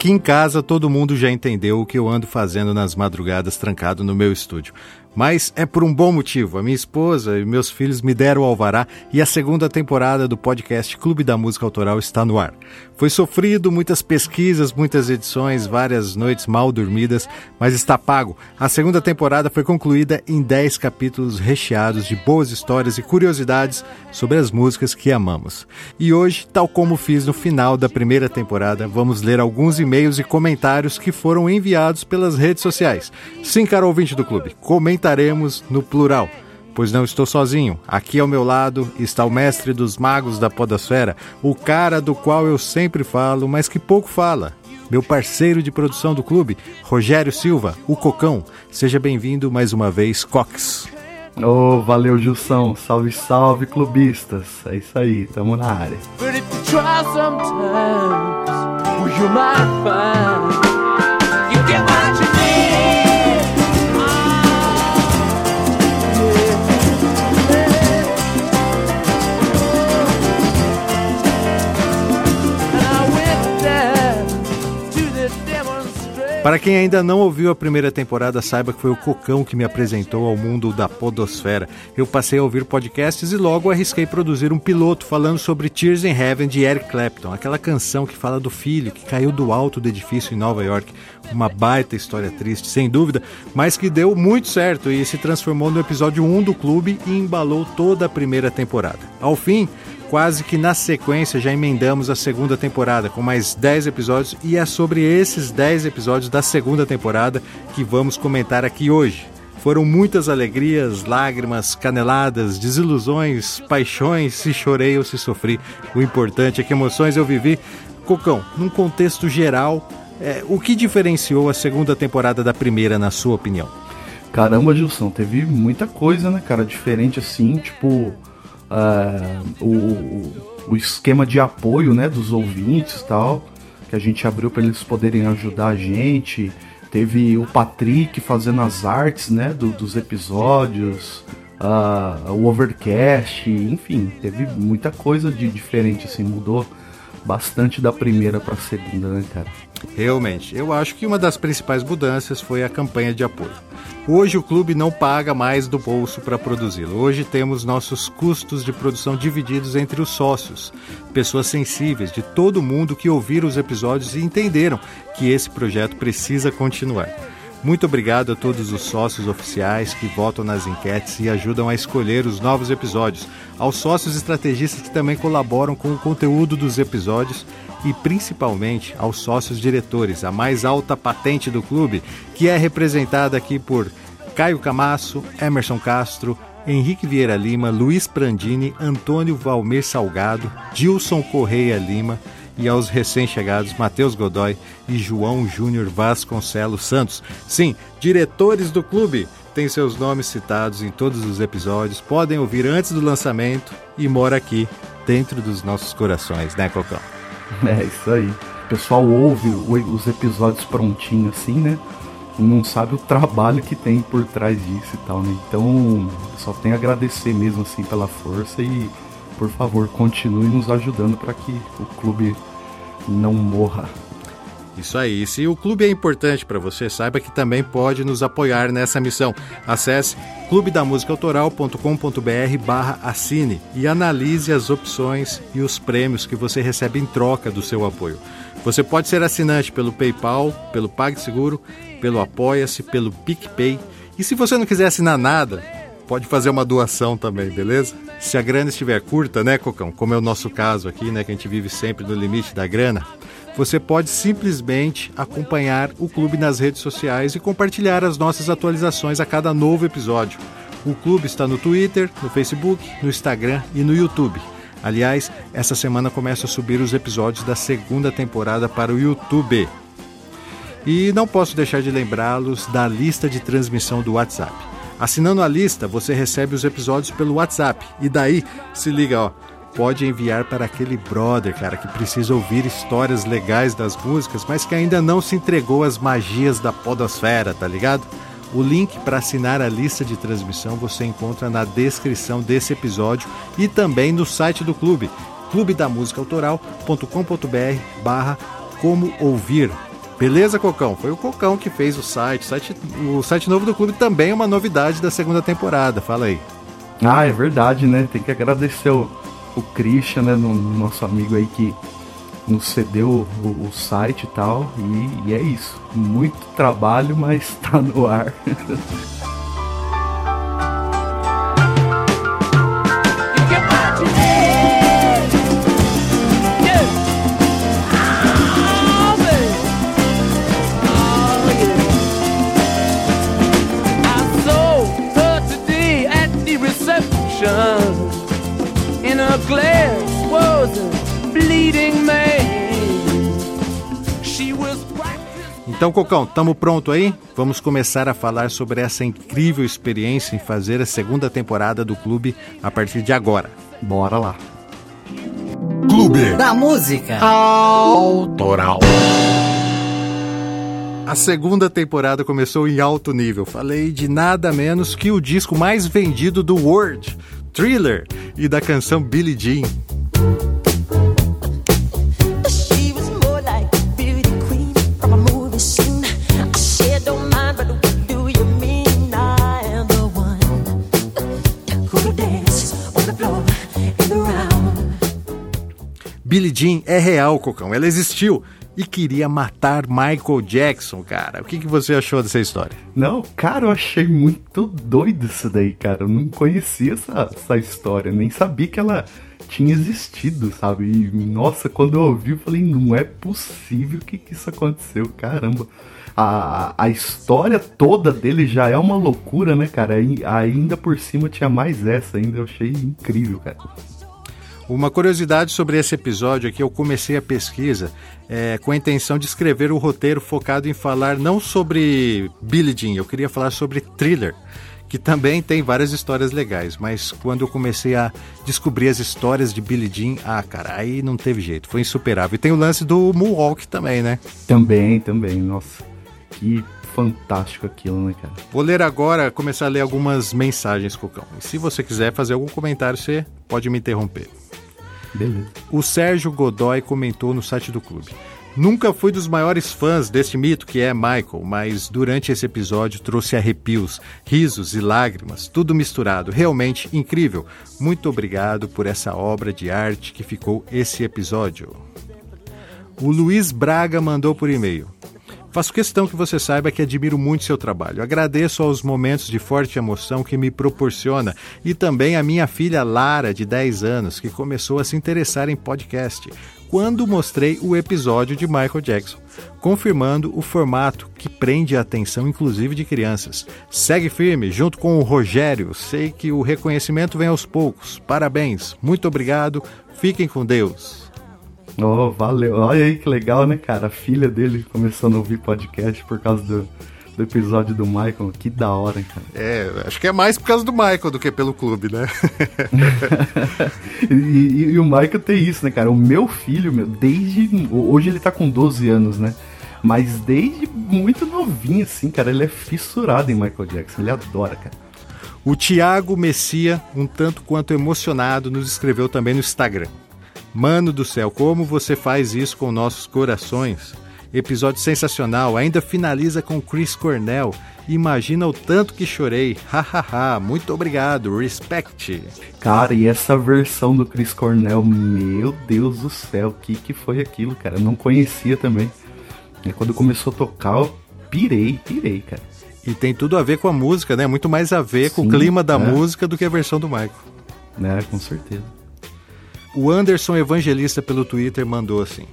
Aqui em casa todo mundo já entendeu o que eu ando fazendo nas madrugadas trancado no meu estúdio. Mas é por um bom motivo. A minha esposa e meus filhos me deram o alvará e a segunda temporada do podcast Clube da Música Autoral está no ar. Foi sofrido, muitas pesquisas, muitas edições, várias noites mal dormidas, mas está pago. A segunda temporada foi concluída em 10 capítulos recheados de boas histórias e curiosidades sobre as músicas que amamos. E hoje, tal como fiz no final da primeira temporada, vamos ler alguns e-mails e comentários que foram enviados pelas redes sociais. Sim, caro ouvinte do clube, comente comentaremos no plural, pois não estou sozinho. Aqui ao meu lado está o mestre dos magos da podosfera, o cara do qual eu sempre falo, mas que pouco fala. Meu parceiro de produção do clube, Rogério Silva, o Cocão. Seja bem-vindo mais uma vez, Cox. Oh, valeu, Gilson. Salve, salve, clubistas. É isso aí, tamo na área. Para quem ainda não ouviu a primeira temporada, saiba que foi o Cocão que me apresentou ao mundo da podosfera. Eu passei a ouvir podcasts e logo arrisquei produzir um piloto falando sobre Tears in Heaven de Eric Clapton, aquela canção que fala do filho que caiu do alto do edifício em Nova York. Uma baita história triste, sem dúvida, mas que deu muito certo e se transformou no episódio 1 do clube e embalou toda a primeira temporada. Ao fim, quase que na sequência já emendamos a segunda temporada com mais 10 episódios e é sobre esses 10 episódios da segunda temporada que vamos comentar aqui hoje. Foram muitas alegrias, lágrimas, caneladas, desilusões, paixões, se chorei ou se sofri. O importante é que emoções eu vivi. Cocão, num contexto geral, é, o que diferenciou a segunda temporada da primeira, na sua opinião? Caramba, Gilson, teve muita coisa, né, cara? Diferente assim, tipo uh, o, o esquema de apoio né, dos ouvintes tal, que a gente abriu para eles poderem ajudar a gente. Teve o Patrick fazendo as artes né, do, dos episódios, uh, o Overcast, enfim, teve muita coisa de diferente, assim, mudou bastante da primeira para a segunda, né, cara? Realmente, eu acho que uma das principais mudanças foi a campanha de apoio. Hoje o clube não paga mais do bolso para produzi-lo. Hoje temos nossos custos de produção divididos entre os sócios, pessoas sensíveis de todo mundo que ouviram os episódios e entenderam que esse projeto precisa continuar. Muito obrigado a todos os sócios oficiais que votam nas enquetes e ajudam a escolher os novos episódios, aos sócios estrategistas que também colaboram com o conteúdo dos episódios e principalmente aos sócios diretores, a mais alta patente do clube, que é representada aqui por Caio Camasso, Emerson Castro, Henrique Vieira Lima, Luiz Prandini, Antônio Valmir Salgado, Gilson Correia Lima, e aos recém-chegados Matheus Godoy e João Júnior Vasconcelos Santos. Sim, diretores do clube têm seus nomes citados em todos os episódios, podem ouvir antes do lançamento e mora aqui dentro dos nossos corações, né, Cocão? É isso aí. O pessoal ouve os episódios prontinho assim, né? Não sabe o trabalho que tem por trás disso e tal, né? Então, só tem a agradecer mesmo assim pela força e por favor, continue nos ajudando para que o clube não morra. Isso aí. Se o clube é importante para você, saiba que também pode nos apoiar nessa missão. Acesse clubedamusicaautoral.com.br barra assine e analise as opções e os prêmios que você recebe em troca do seu apoio. Você pode ser assinante pelo PayPal, pelo PagSeguro, pelo Apoia-se, pelo PicPay. E se você não quiser assinar nada, pode fazer uma doação também, beleza? Se a grana estiver curta, né, Cocão? Como é o nosso caso aqui, né, que a gente vive sempre no limite da grana, você pode simplesmente acompanhar o clube nas redes sociais e compartilhar as nossas atualizações a cada novo episódio. O clube está no Twitter, no Facebook, no Instagram e no YouTube. Aliás, essa semana começa a subir os episódios da segunda temporada para o YouTube. E não posso deixar de lembrá-los da lista de transmissão do WhatsApp. Assinando a lista, você recebe os episódios pelo WhatsApp. E daí, se liga, ó, pode enviar para aquele brother, cara, que precisa ouvir histórias legais das músicas, mas que ainda não se entregou às magias da podosfera, tá ligado? O link para assinar a lista de transmissão você encontra na descrição desse episódio e também no site do clube, clubedamusicaautoral.com.br barra como ouvir. Beleza, Cocão? Foi o Cocão que fez o site. o site. O site novo do clube também é uma novidade da segunda temporada. Fala aí. Ah, é verdade, né? Tem que agradecer o, o Christian, né? No, nosso amigo aí que nos cedeu o, o site e tal. E, e é isso. Muito trabalho, mas tá no ar. Então, Cocão, estamos pronto aí? Vamos começar a falar sobre essa incrível experiência em fazer a segunda temporada do clube a partir de agora. Bora lá. Clube da Música Autoral. A segunda temporada começou em alto nível. Falei de nada menos que o disco mais vendido do World, Thriller, e da canção Billie Jean. Billie Jean é real, Cocão. Ela existiu e queria matar Michael Jackson, cara. O que, que você achou dessa história? Não, cara, eu achei muito doido isso daí, cara. Eu não conhecia essa, essa história, nem sabia que ela tinha existido, sabe? E, nossa, quando eu ouvi, eu falei, não é possível que, que isso aconteceu, caramba. A, a história toda dele já é uma loucura, né, cara? E ainda por cima tinha mais essa ainda, eu achei incrível, cara. Uma curiosidade sobre esse episódio é que eu comecei a pesquisa é, com a intenção de escrever o roteiro focado em falar não sobre Billie Jean, eu queria falar sobre thriller, que também tem várias histórias legais, mas quando eu comecei a descobrir as histórias de Billie Jean, ah, cara, aí não teve jeito, foi insuperável. E tem o lance do Moonwalk também, né? Também, também, nossa, que fantástico aquilo, né, cara? Vou ler agora, começar a ler algumas mensagens, Cocão. E se você quiser fazer algum comentário, você pode me interromper. Beleza. O Sérgio Godoy comentou no site do clube. Nunca fui dos maiores fãs deste mito que é Michael, mas durante esse episódio trouxe arrepios, risos e lágrimas, tudo misturado. Realmente incrível. Muito obrigado por essa obra de arte que ficou esse episódio. O Luiz Braga mandou por e-mail. Faço questão que você saiba que admiro muito seu trabalho. Agradeço aos momentos de forte emoção que me proporciona e também a minha filha Lara, de 10 anos, que começou a se interessar em podcast quando mostrei o episódio de Michael Jackson, confirmando o formato que prende a atenção inclusive de crianças. Segue firme, junto com o Rogério. Sei que o reconhecimento vem aos poucos. Parabéns, muito obrigado, fiquem com Deus. Oh, valeu. Olha aí que legal, né, cara? A filha dele começando a ouvir podcast por causa do, do episódio do Michael. Que da hora, hein, cara? É, acho que é mais por causa do Michael do que pelo clube, né? e, e, e, o Michael tem isso, né, cara? O meu filho, meu, desde. Hoje ele tá com 12 anos, né? Mas desde muito novinho, assim, cara, ele é fissurado em Michael Jackson. Ele adora, cara. O Thiago Messia, um tanto quanto emocionado, nos escreveu também no Instagram. Mano do céu, como você faz isso com nossos corações? Episódio sensacional, ainda finaliza com Chris Cornell. Imagina o tanto que chorei. Hahaha, muito obrigado, respect. Cara, e essa versão do Chris Cornell, meu Deus do céu, o que, que foi aquilo, cara? Eu não conhecia também. E quando começou a tocar, eu pirei, pirei, cara. E tem tudo a ver com a música, né? Muito mais a ver Sim, com o clima da é. música do que a versão do Michael. É, com certeza. O Anderson Evangelista pelo Twitter mandou assim: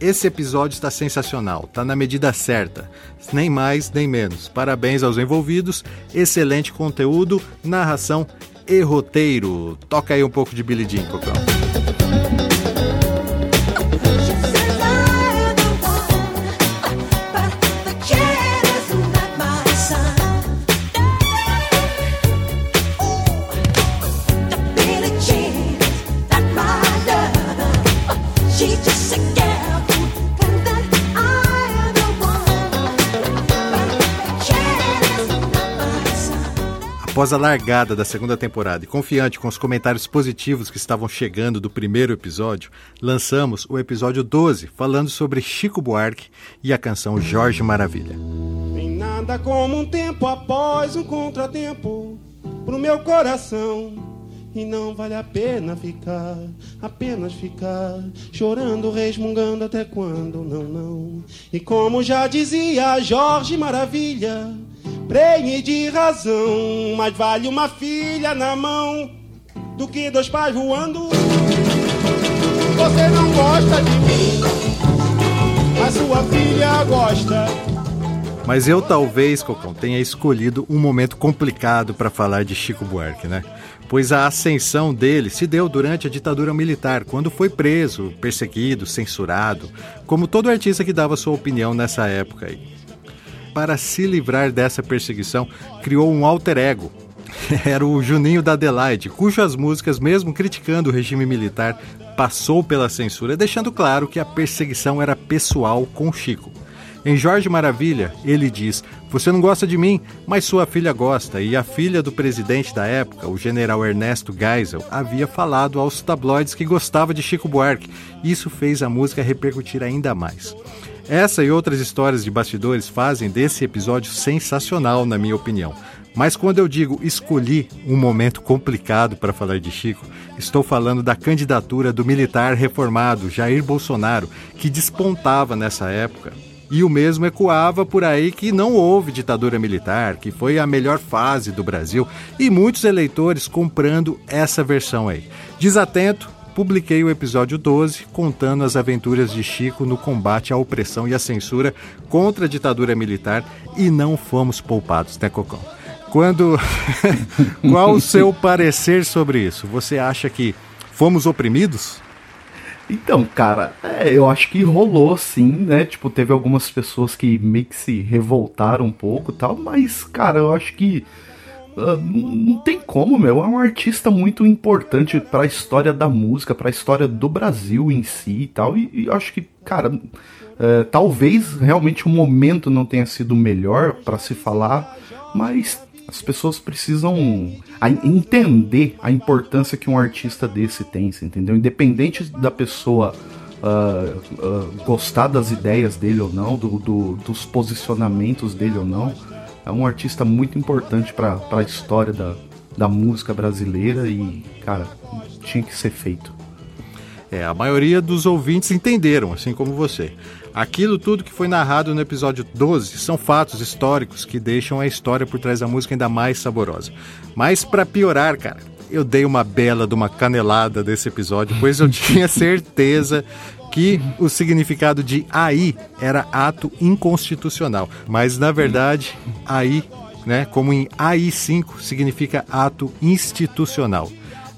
Esse episódio está sensacional, está na medida certa, nem mais nem menos. Parabéns aos envolvidos, excelente conteúdo, narração e roteiro. Toca aí um pouco de Billy Jean, Cocão. Após a largada da segunda temporada e confiante com os comentários positivos que estavam chegando do primeiro episódio, lançamos o episódio 12, falando sobre Chico Buarque e a canção Jorge Maravilha. Tem nada como um tempo após um contratempo pro meu coração. E não vale a pena ficar, apenas ficar chorando, resmungando até quando não, não. E como já dizia Jorge Maravilha, prenhe de razão, mas vale uma filha na mão do que dois pais voando. Você não gosta de mim, a sua filha gosta. Mas eu talvez, Cocão, tenha escolhido um momento complicado para falar de Chico Buarque, né? Pois a ascensão dele se deu durante a ditadura militar, quando foi preso, perseguido, censurado, como todo artista que dava sua opinião nessa época. Para se livrar dessa perseguição, criou um alter ego. Era o Juninho da Adelaide, cujas músicas, mesmo criticando o regime militar, passou pela censura, deixando claro que a perseguição era pessoal com Chico. Em Jorge Maravilha, ele diz: Você não gosta de mim, mas sua filha gosta. E a filha do presidente da época, o general Ernesto Geisel, havia falado aos tabloides que gostava de Chico Buarque. Isso fez a música repercutir ainda mais. Essa e outras histórias de bastidores fazem desse episódio sensacional, na minha opinião. Mas quando eu digo escolhi um momento complicado para falar de Chico, estou falando da candidatura do militar reformado Jair Bolsonaro, que despontava nessa época e o mesmo ecoava por aí que não houve ditadura militar, que foi a melhor fase do Brasil, e muitos eleitores comprando essa versão aí. Desatento, publiquei o episódio 12 contando as aventuras de Chico no combate à opressão e à censura contra a ditadura militar e não fomos poupados, né, Cocão? Quando. Qual o seu parecer sobre isso? Você acha que fomos oprimidos? Então, cara, é, eu acho que rolou sim, né? Tipo, teve algumas pessoas que meio que se revoltaram um pouco tal, mas, cara, eu acho que. Uh, não tem como, meu. É um artista muito importante para a história da música, para a história do Brasil em si e tal. E, e acho que, cara, uh, talvez realmente o momento não tenha sido melhor para se falar, mas as pessoas precisam entender a importância que um artista desse tem, entendeu? Independente da pessoa uh, uh, gostar das ideias dele ou não, do, do, dos posicionamentos dele ou não, é um artista muito importante para a história da, da música brasileira e, cara, tinha que ser feito. É, a maioria dos ouvintes entenderam, assim como você. Aquilo tudo que foi narrado no episódio 12 são fatos históricos que deixam a história por trás da música ainda mais saborosa. Mas para piorar, cara, eu dei uma bela de uma canelada desse episódio, pois eu tinha certeza que o significado de aí era ato inconstitucional. Mas na verdade, aí, né, como em AI5 significa ato institucional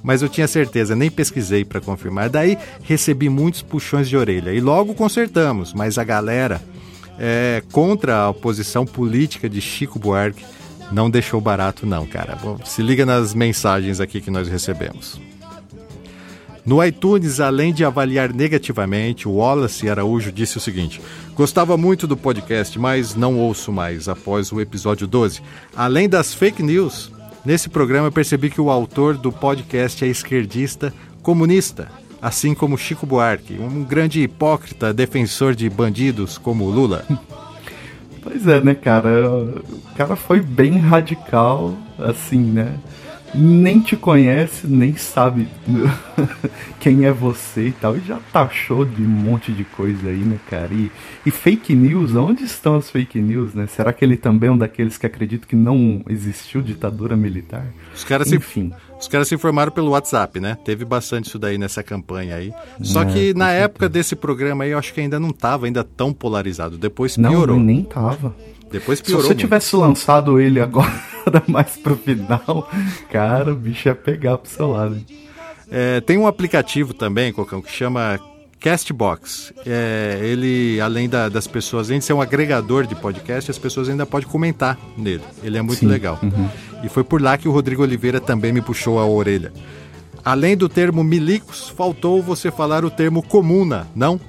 mas eu tinha certeza, nem pesquisei para confirmar. Daí recebi muitos puxões de orelha e logo consertamos, mas a galera é, contra a posição política de Chico Buarque não deixou barato não, cara. Bom, se liga nas mensagens aqui que nós recebemos. No iTunes, além de avaliar negativamente, o Wallace Araújo disse o seguinte: Gostava muito do podcast, mas não ouço mais após o episódio 12. Além das fake news, Nesse programa eu percebi que o autor do podcast é esquerdista comunista, assim como Chico Buarque, um grande hipócrita defensor de bandidos como Lula. Pois é, né, cara? O cara foi bem radical, assim, né? Nem te conhece, nem sabe quem é você e tal, e já taxou de um monte de coisa aí, né, cara? E, e, fake news, onde estão as fake news, né? Será que ele também é um daqueles que acreditam que não existiu ditadura militar? Os caras Enfim. Se, os caras se informaram pelo WhatsApp, né? Teve bastante isso daí nessa campanha aí. Só é, que na época desse programa aí, eu acho que ainda não tava ainda tão polarizado. Depois piorou. Não, nem tava. Depois piorou. Se você muito. tivesse lançado ele agora mais pro final, cara, o bicho ia pegar pro seu lado. É, tem um aplicativo também, Cocão, que chama Castbox. É, ele, além da, das pessoas, além de ser um agregador de podcast, as pessoas ainda podem comentar nele. Ele é muito Sim. legal. Uhum. E foi por lá que o Rodrigo Oliveira também me puxou a orelha. Além do termo milicos, faltou você falar o termo comuna, não?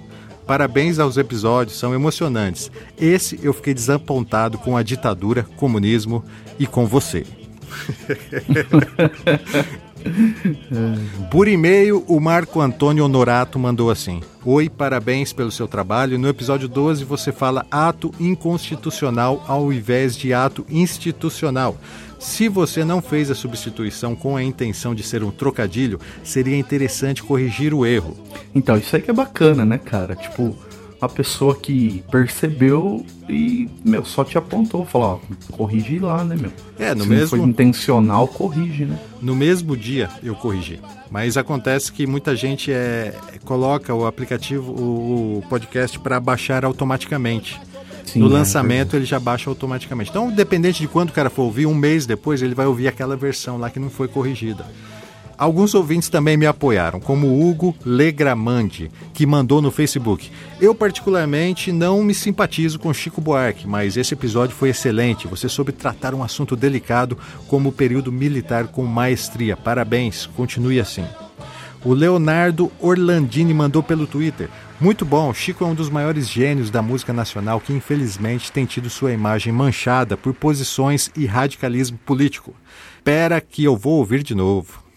Parabéns aos episódios, são emocionantes. Esse eu fiquei desapontado com a ditadura, comunismo e com você. Por e-mail, o Marco Antônio Honorato mandou assim: Oi, parabéns pelo seu trabalho. No episódio 12 você fala ato inconstitucional ao invés de ato institucional. Se você não fez a substituição com a intenção de ser um trocadilho, seria interessante corrigir o erro. Então, isso aí que é bacana, né, cara? Tipo, a pessoa que percebeu e, meu, só te apontou, falou, ó, corrige lá, né, meu? É, no Se mesmo. não foi intencional, corrige, né? No mesmo dia eu corrigi. Mas acontece que muita gente é, coloca o aplicativo, o, podcast para baixar automaticamente. Sim, no é, lançamento ele já baixa automaticamente. Então, dependente de quando o cara for ouvir, um mês depois ele vai ouvir aquela versão lá que não foi corrigida. Alguns ouvintes também me apoiaram, como Hugo Legramandi, que mandou no Facebook. Eu, particularmente, não me simpatizo com Chico Buarque, mas esse episódio foi excelente. Você soube tratar um assunto delicado como o período militar com maestria. Parabéns, continue assim. O Leonardo Orlandini mandou pelo Twitter. Muito bom, Chico é um dos maiores gênios da música nacional que infelizmente tem tido sua imagem manchada por posições e radicalismo político. Pera que eu vou ouvir de novo.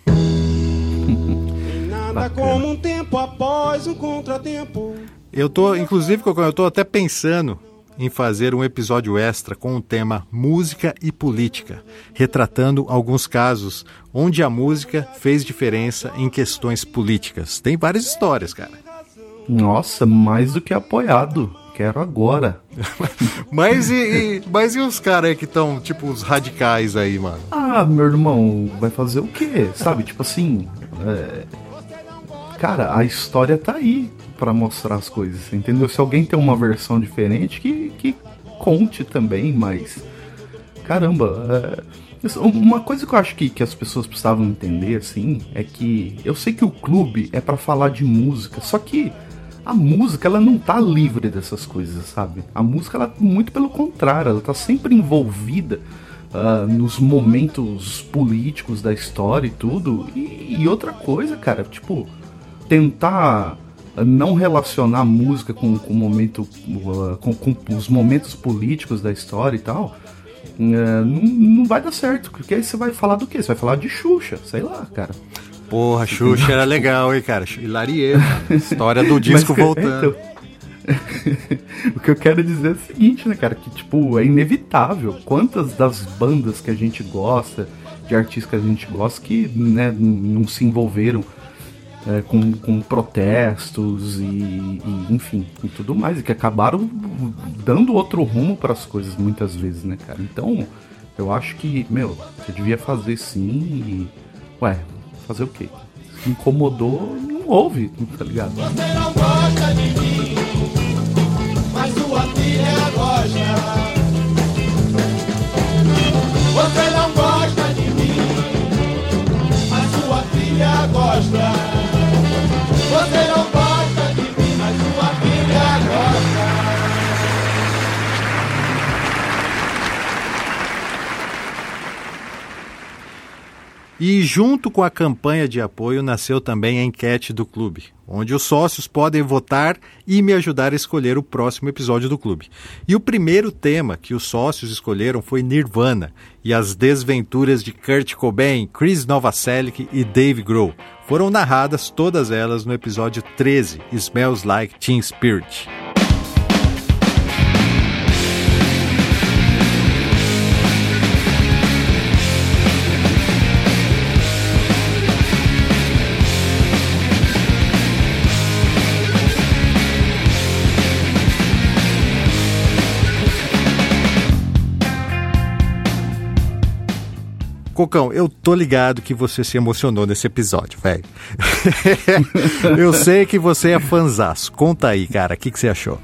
Nada como um tempo após um contratempo. Eu tô, inclusive, eu tô até pensando em fazer um episódio extra com o tema música e política, retratando alguns casos onde a música fez diferença em questões políticas. Tem várias histórias, cara. Nossa, mais do que apoiado. Quero agora. mas, e, e, mas e os caras aí que estão, tipo, os radicais aí, mano? Ah, meu irmão, vai fazer o quê? Sabe, tipo assim. É... Cara, a história tá aí para mostrar as coisas, entendeu? Se alguém tem uma versão diferente, que, que conte também, mas. Caramba, é... uma coisa que eu acho que, que as pessoas precisavam entender, assim, é que eu sei que o clube é para falar de música, só que a música ela não tá livre dessas coisas, sabe? A música ela muito pelo contrário, ela tá sempre envolvida uh, nos momentos políticos da história e tudo. E, e outra coisa, cara, tipo tentar não relacionar a música com, com o momento uh, com, com, os momentos políticos da história e tal. Uh, não, não vai dar certo, porque aí você vai falar do quê? Você vai falar de Xuxa, sei lá, cara. Porra, Xuxa era legal, hein, cara? Hilarie, História do disco Mas, voltando. Então, o que eu quero dizer é o seguinte, né, cara? Que, tipo, é inevitável. Quantas das bandas que a gente gosta, de artistas que a gente gosta, que né, não se envolveram é, com, com protestos e, e, enfim, e tudo mais, e que acabaram dando outro rumo para as coisas muitas vezes, né, cara? Então, eu acho que, meu, você devia fazer sim e. Ué, fazer o quê? Se incomodou, não ouve, tá ligado? Você não gosta de mim, mas sua filha gosta. Você não gosta de mim, mas sua filha gosta. E junto com a campanha de apoio nasceu também a enquete do clube, onde os sócios podem votar e me ajudar a escolher o próximo episódio do clube. E o primeiro tema que os sócios escolheram foi Nirvana e as desventuras de Kurt Cobain, Chris Novoselic e Dave Grohl. Foram narradas todas elas no episódio 13, Smells Like Teen Spirit. Cocão, eu tô ligado que você se emocionou nesse episódio, velho. eu sei que você é fanzaço. Conta aí, cara, o que, que você achou?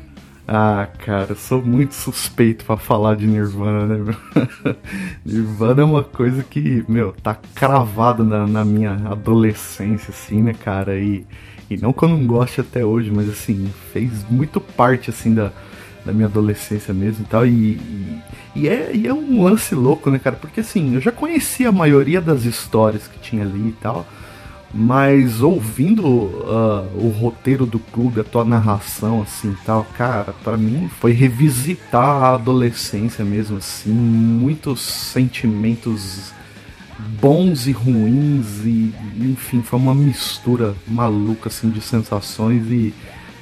Ah, cara, sou muito suspeito para falar de Nirvana, né, meu? Nirvana é uma coisa que, meu, tá cravado na, na, minha adolescência, assim, né, cara? E, e não que eu não goste até hoje, mas, assim, fez muito parte, assim, da, da minha adolescência mesmo e tal. E, e, é, e é um lance louco, né, cara? Porque assim, eu já conhecia a maioria das histórias que tinha ali e tal. Mas ouvindo uh, o roteiro do clube, a tua narração, assim tal, cara, para mim foi revisitar a adolescência mesmo, assim, muitos sentimentos bons e ruins e enfim, foi uma mistura maluca assim de sensações e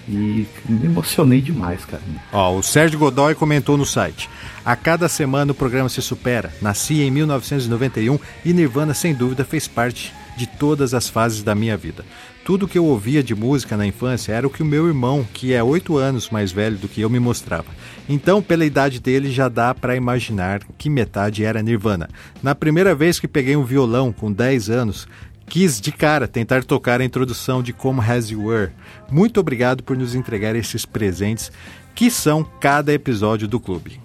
e me emocionei demais, cara. Ó, o Sérgio Godoy comentou no site: A cada semana o programa se supera. Nasci em 1991 e Nirvana, sem dúvida, fez parte de todas as fases da minha vida. Tudo que eu ouvia de música na infância era o que o meu irmão, que é oito anos mais velho do que eu, me mostrava. Então, pela idade dele, já dá para imaginar que metade era Nirvana. Na primeira vez que peguei um violão com 10 anos, quis de cara tentar tocar a introdução de Como Has You Were. Muito obrigado por nos entregar esses presentes que são cada episódio do clube.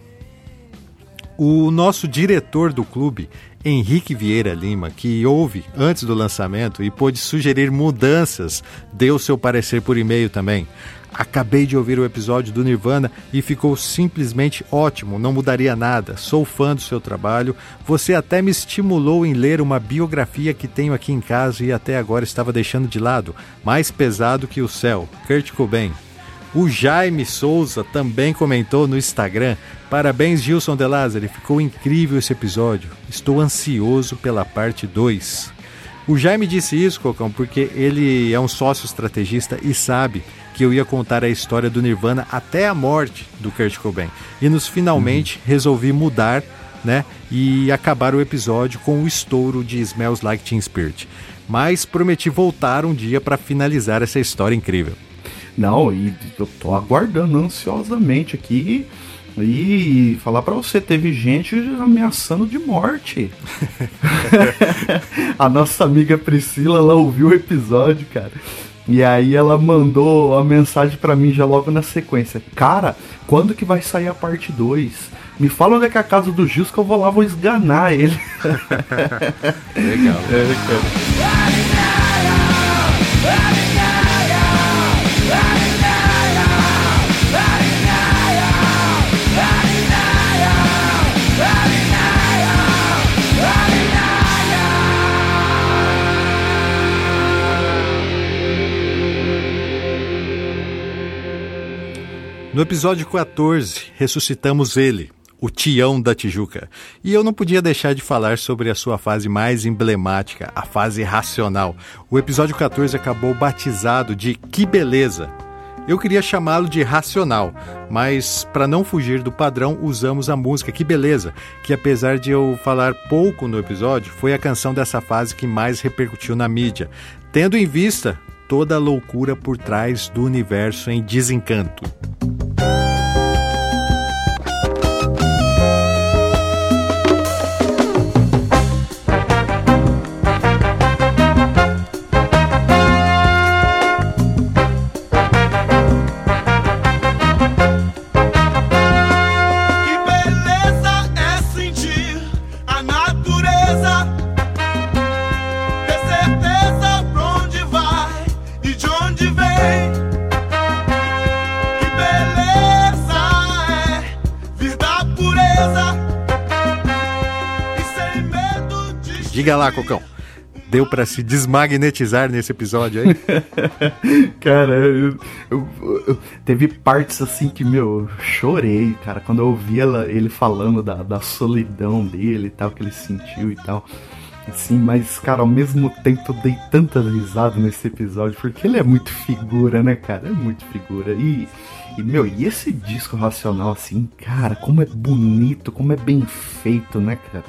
O nosso diretor do clube, Henrique Vieira Lima, que ouve antes do lançamento e pôde sugerir mudanças, deu seu parecer por e-mail também. Acabei de ouvir o episódio do Nirvana e ficou simplesmente ótimo, não mudaria nada. Sou fã do seu trabalho. Você até me estimulou em ler uma biografia que tenho aqui em casa e até agora estava deixando de lado. Mais pesado que o céu. Kurt Cobain. O Jaime Souza também comentou no Instagram. Parabéns, Gilson De Lázari. Ficou incrível esse episódio. Estou ansioso pela parte 2. O Jaime disse isso, Cocão, porque ele é um sócio estrategista e sabe que eu ia contar a história do Nirvana até a morte do Kurt Cobain. E nos finalmente uhum. resolvi mudar, né, e acabar o episódio com o estouro de Smells Like Teen Spirit. Mas prometi voltar um dia para finalizar essa história incrível. Não, e eu tô aguardando ansiosamente aqui e falar para você, teve gente ameaçando de morte. a nossa amiga Priscila, ela ouviu o episódio, cara. E aí ela mandou a mensagem para mim já logo na sequência. Cara, quando que vai sair a parte 2? Me fala onde é que é a casa do Gils que eu vou lá, vou esganar ele. Legal. É, cara. No episódio 14, ressuscitamos ele, o Tião da Tijuca. E eu não podia deixar de falar sobre a sua fase mais emblemática, a fase racional. O episódio 14 acabou batizado de Que Beleza. Eu queria chamá-lo de Racional, mas para não fugir do padrão, usamos a música Que Beleza, que apesar de eu falar pouco no episódio, foi a canção dessa fase que mais repercutiu na mídia, tendo em vista toda a loucura por trás do universo em desencanto. Diga lá, Cocão. Deu para se desmagnetizar nesse episódio aí? cara, eu, eu, eu, teve partes assim que, meu, eu chorei, cara, quando eu ouvi ela, ele falando da, da solidão dele e tal, que ele sentiu e tal. Assim, mas, cara, ao mesmo tempo eu dei tanta risada nesse episódio, porque ele é muito figura, né, cara? É muito figura. E, e, meu, e esse disco racional, assim, cara, como é bonito, como é bem feito, né, cara?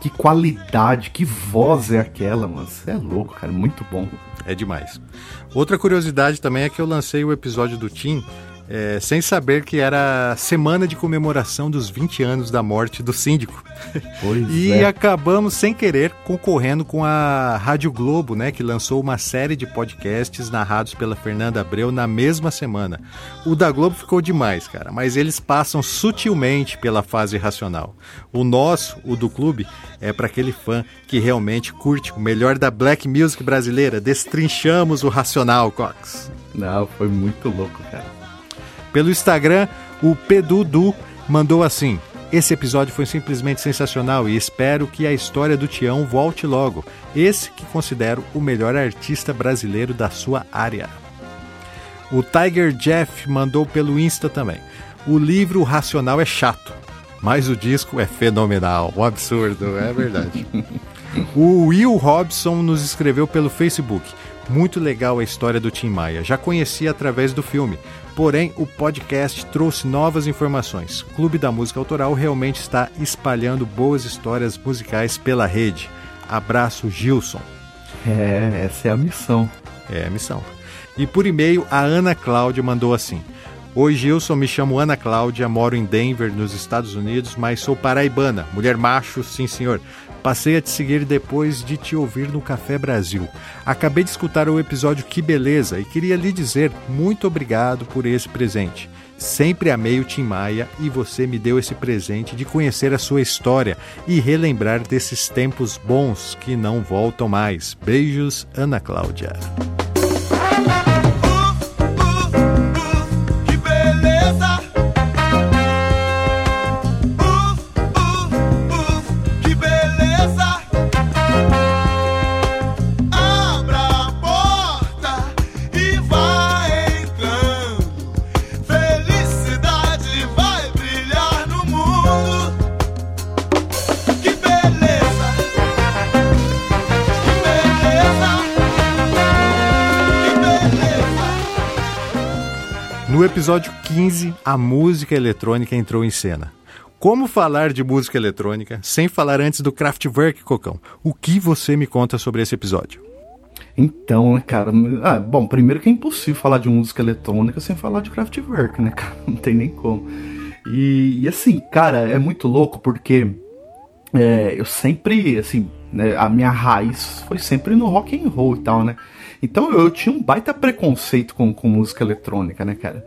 Que qualidade, que voz é aquela, mano. Você é louco, cara. Muito bom. É demais. Outra curiosidade também é que eu lancei o episódio do Tim é, sem saber que era semana de comemoração dos 20 anos da morte do síndico. Pois e é. acabamos, sem querer, concorrendo com a Rádio Globo, né, que lançou uma série de podcasts narrados pela Fernanda Abreu na mesma semana. O da Globo ficou demais, cara, mas eles passam sutilmente pela fase racional. O nosso, o do clube, é para aquele fã que realmente curte o melhor da black music brasileira. Destrinchamos o racional, Cox. Não, foi muito louco, cara. Pelo Instagram, o Pedudu mandou assim: Esse episódio foi simplesmente sensacional e espero que a história do Tião volte logo. Esse que considero o melhor artista brasileiro da sua área. O Tiger Jeff mandou pelo Insta também. O livro Racional é chato, mas o disco é fenomenal, um absurdo, é verdade. o Will Robson nos escreveu pelo Facebook. Muito legal a história do Tim Maia. Já conhecia através do filme. Porém, o podcast trouxe novas informações. Clube da Música Autoral realmente está espalhando boas histórias musicais pela rede. Abraço, Gilson. É, essa é a missão. É a missão. E por e-mail, a Ana Cláudia mandou assim: Oi, Gilson, me chamo Ana Cláudia, moro em Denver, nos Estados Unidos, mas sou paraibana, mulher macho, sim senhor. Passei a te seguir depois de te ouvir no Café Brasil. Acabei de escutar o episódio Que Beleza e queria lhe dizer muito obrigado por esse presente. Sempre amei o Tim Maia e você me deu esse presente de conhecer a sua história e relembrar desses tempos bons que não voltam mais. Beijos, Ana Cláudia. Episódio 15, a música eletrônica entrou em cena. Como falar de música eletrônica sem falar antes do Kraftwerk, Cocão? O que você me conta sobre esse episódio? Então, né, cara, ah, bom, primeiro que é impossível falar de música eletrônica sem falar de Kraftwerk, né, cara? Não tem nem como. E, e assim, cara, é muito louco porque é, eu sempre, assim, né, a minha raiz foi sempre no rock and roll e tal, né? Então eu tinha um baita preconceito com, com música eletrônica, né, cara?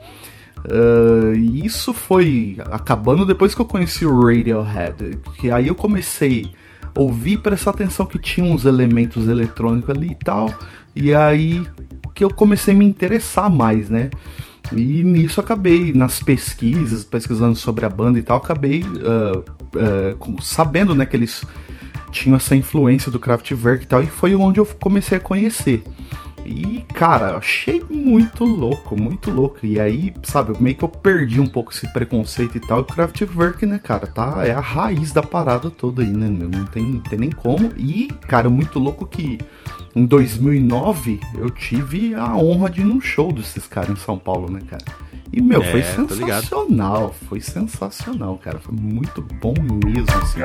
Uh, e isso foi acabando depois que eu conheci o Radiohead. Que aí eu comecei a ouvir prestar atenção que tinha uns elementos eletrônicos ali e tal. E aí que eu comecei a me interessar mais, né? E nisso acabei, nas pesquisas, pesquisando sobre a banda e tal, acabei uh, uh, sabendo né, que eles tinham essa influência do Kraftwerk e tal, e foi onde eu comecei a conhecer. E, cara, eu achei muito louco, muito louco. E aí, sabe, meio que eu perdi um pouco esse preconceito e tal. E o Kraftwerk, né, cara, tá, é a raiz da parada toda aí, né, meu? Não tem, não tem nem como. E, cara, muito louco que em 2009 eu tive a honra de ir num show desses caras em São Paulo, né, cara? E, meu, é, foi sensacional. Foi sensacional, cara. Foi muito bom mesmo, assim.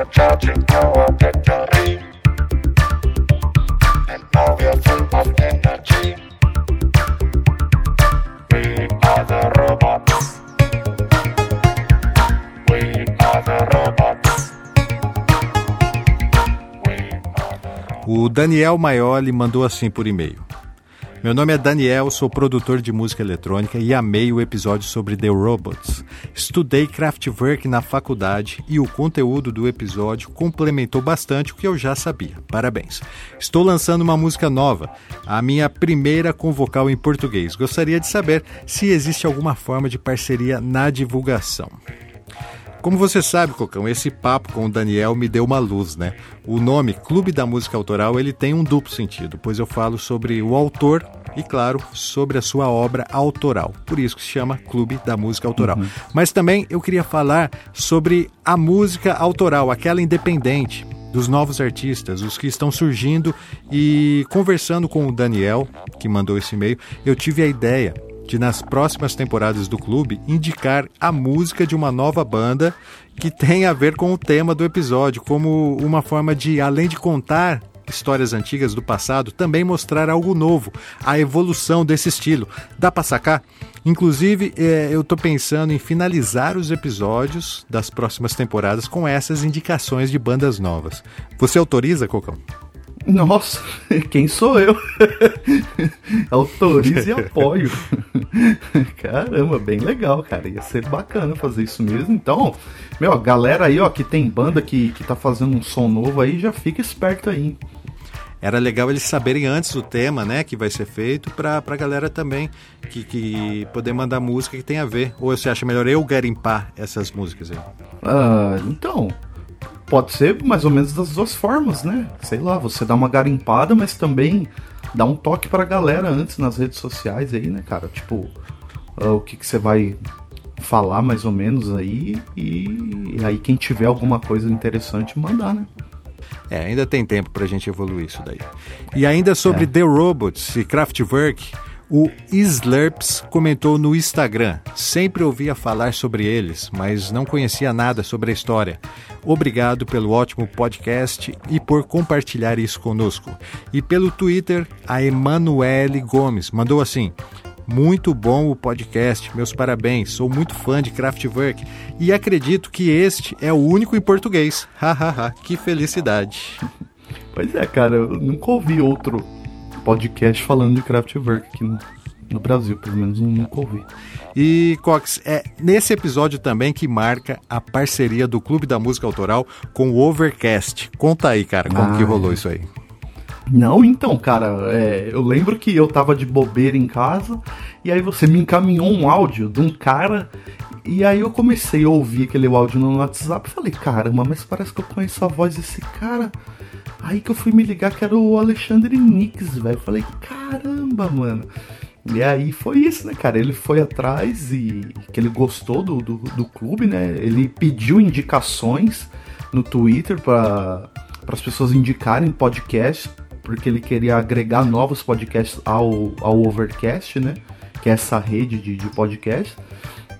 O Daniel Maioli mandou assim por e-mail. Meu nome é Daniel, sou produtor de música eletrônica e amei o episódio sobre The Robots. Estudei Kraftwerk na faculdade e o conteúdo do episódio complementou bastante o que eu já sabia. Parabéns. Estou lançando uma música nova, a minha primeira com vocal em português. Gostaria de saber se existe alguma forma de parceria na divulgação. Como você sabe, Cocão, esse papo com o Daniel me deu uma luz, né? O nome Clube da Música Autoral ele tem um duplo sentido, pois eu falo sobre o autor e, claro, sobre a sua obra autoral. Por isso que se chama Clube da Música Autoral. Uhum. Mas também eu queria falar sobre a música autoral, aquela independente, dos novos artistas, os que estão surgindo e conversando com o Daniel, que mandou esse e-mail, eu tive a ideia de nas próximas temporadas do clube indicar a música de uma nova banda que tem a ver com o tema do episódio, como uma forma de, além de contar histórias antigas do passado, também mostrar algo novo, a evolução desse estilo. Dá para sacar? Inclusive, é, eu estou pensando em finalizar os episódios das próximas temporadas com essas indicações de bandas novas. Você autoriza, Cocão? Nossa, quem sou eu? Autorize e apoio. Caramba, bem legal, cara. Ia ser bacana fazer isso mesmo. Então, meu, galera aí, ó, que tem banda que, que tá fazendo um som novo aí, já fica esperto aí. Era legal eles saberem antes o tema, né, que vai ser feito, pra, pra galera também que, que poder mandar música que tem a ver. Ou você acha melhor eu garimpar essas músicas aí? Ah, então, pode ser mais ou menos das duas formas, né? Sei lá, você dá uma garimpada, mas também dá um toque pra galera antes nas redes sociais aí, né, cara? Tipo, uh, o que, que você vai falar mais ou menos aí e aí quem tiver alguma coisa interessante mandar, né? É, ainda tem tempo pra gente evoluir isso daí. E ainda sobre é. The Robots e Kraftwerk, o Slurps comentou no Instagram: Sempre ouvia falar sobre eles, mas não conhecia nada sobre a história. Obrigado pelo ótimo podcast e por compartilhar isso conosco. E pelo Twitter, a Emanuele Gomes mandou assim: muito bom o podcast, meus parabéns. Sou muito fã de Kraftwerk e acredito que este é o único em português. Hahaha, que felicidade. Pois é, cara, eu nunca ouvi outro podcast falando de Kraftwerk aqui no, no Brasil, pelo menos nunca ouvi. E Cox, é nesse episódio também que marca a parceria do Clube da Música Autoral com o Overcast. Conta aí, cara, como ah, que rolou isso aí. Não, então, cara, é, eu lembro que eu tava de bobeira em casa e aí você me encaminhou um áudio de um cara e aí eu comecei a ouvir aquele áudio no WhatsApp e falei, caramba, mas parece que eu conheço a voz desse cara. Aí que eu fui me ligar que era o Alexandre Nix, velho. Falei, caramba, mano. E aí foi isso, né, cara? Ele foi atrás e que ele gostou do, do, do clube, né? Ele pediu indicações no Twitter para as pessoas indicarem podcasts, porque ele queria agregar novos podcasts ao, ao Overcast, né? Que é essa rede de, de podcasts.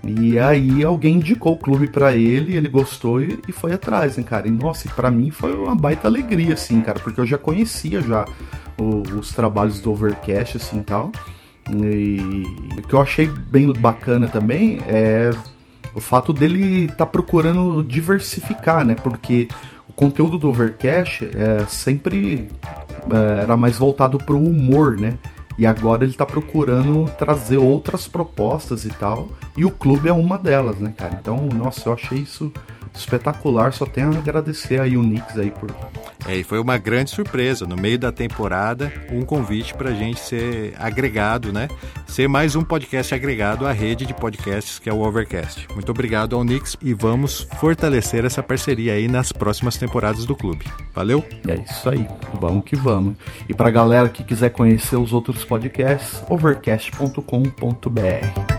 E aí alguém indicou o clube para ele, ele gostou e, foi atrás, né, cara? E nossa, para mim foi uma baita alegria, assim, cara, porque eu já conhecia já o, os trabalhos do Overcast, assim, tal. E o que eu achei bem bacana também é o fato dele estar tá procurando diversificar, né? Porque o conteúdo do Overcast é sempre é, era mais voltado para o humor, né? E agora ele está procurando trazer outras propostas e tal. E o clube é uma delas, né, cara? Então, nossa, eu achei isso espetacular. Só tenho a agradecer a Unix aí por. É, e foi uma grande surpresa. No meio da temporada, um convite para a gente ser agregado, né? Ser mais um podcast agregado à rede de podcasts que é o Overcast. Muito obrigado ao Nix e vamos fortalecer essa parceria aí nas próximas temporadas do clube. Valeu? É isso aí. Vamos que vamos. E para galera que quiser conhecer os outros podcasts, overcast.com.br.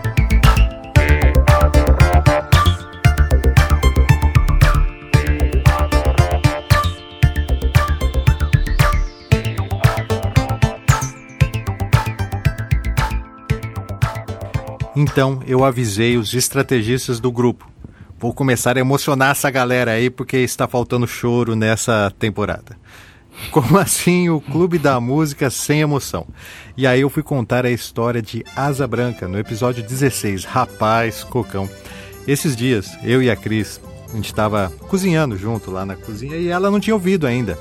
Então eu avisei os estrategistas do grupo. Vou começar a emocionar essa galera aí porque está faltando choro nessa temporada. Como assim o Clube da Música sem emoção? E aí eu fui contar a história de Asa Branca no episódio 16, Rapaz Cocão. Esses dias, eu e a Cris, a gente estava cozinhando junto lá na cozinha e ela não tinha ouvido ainda.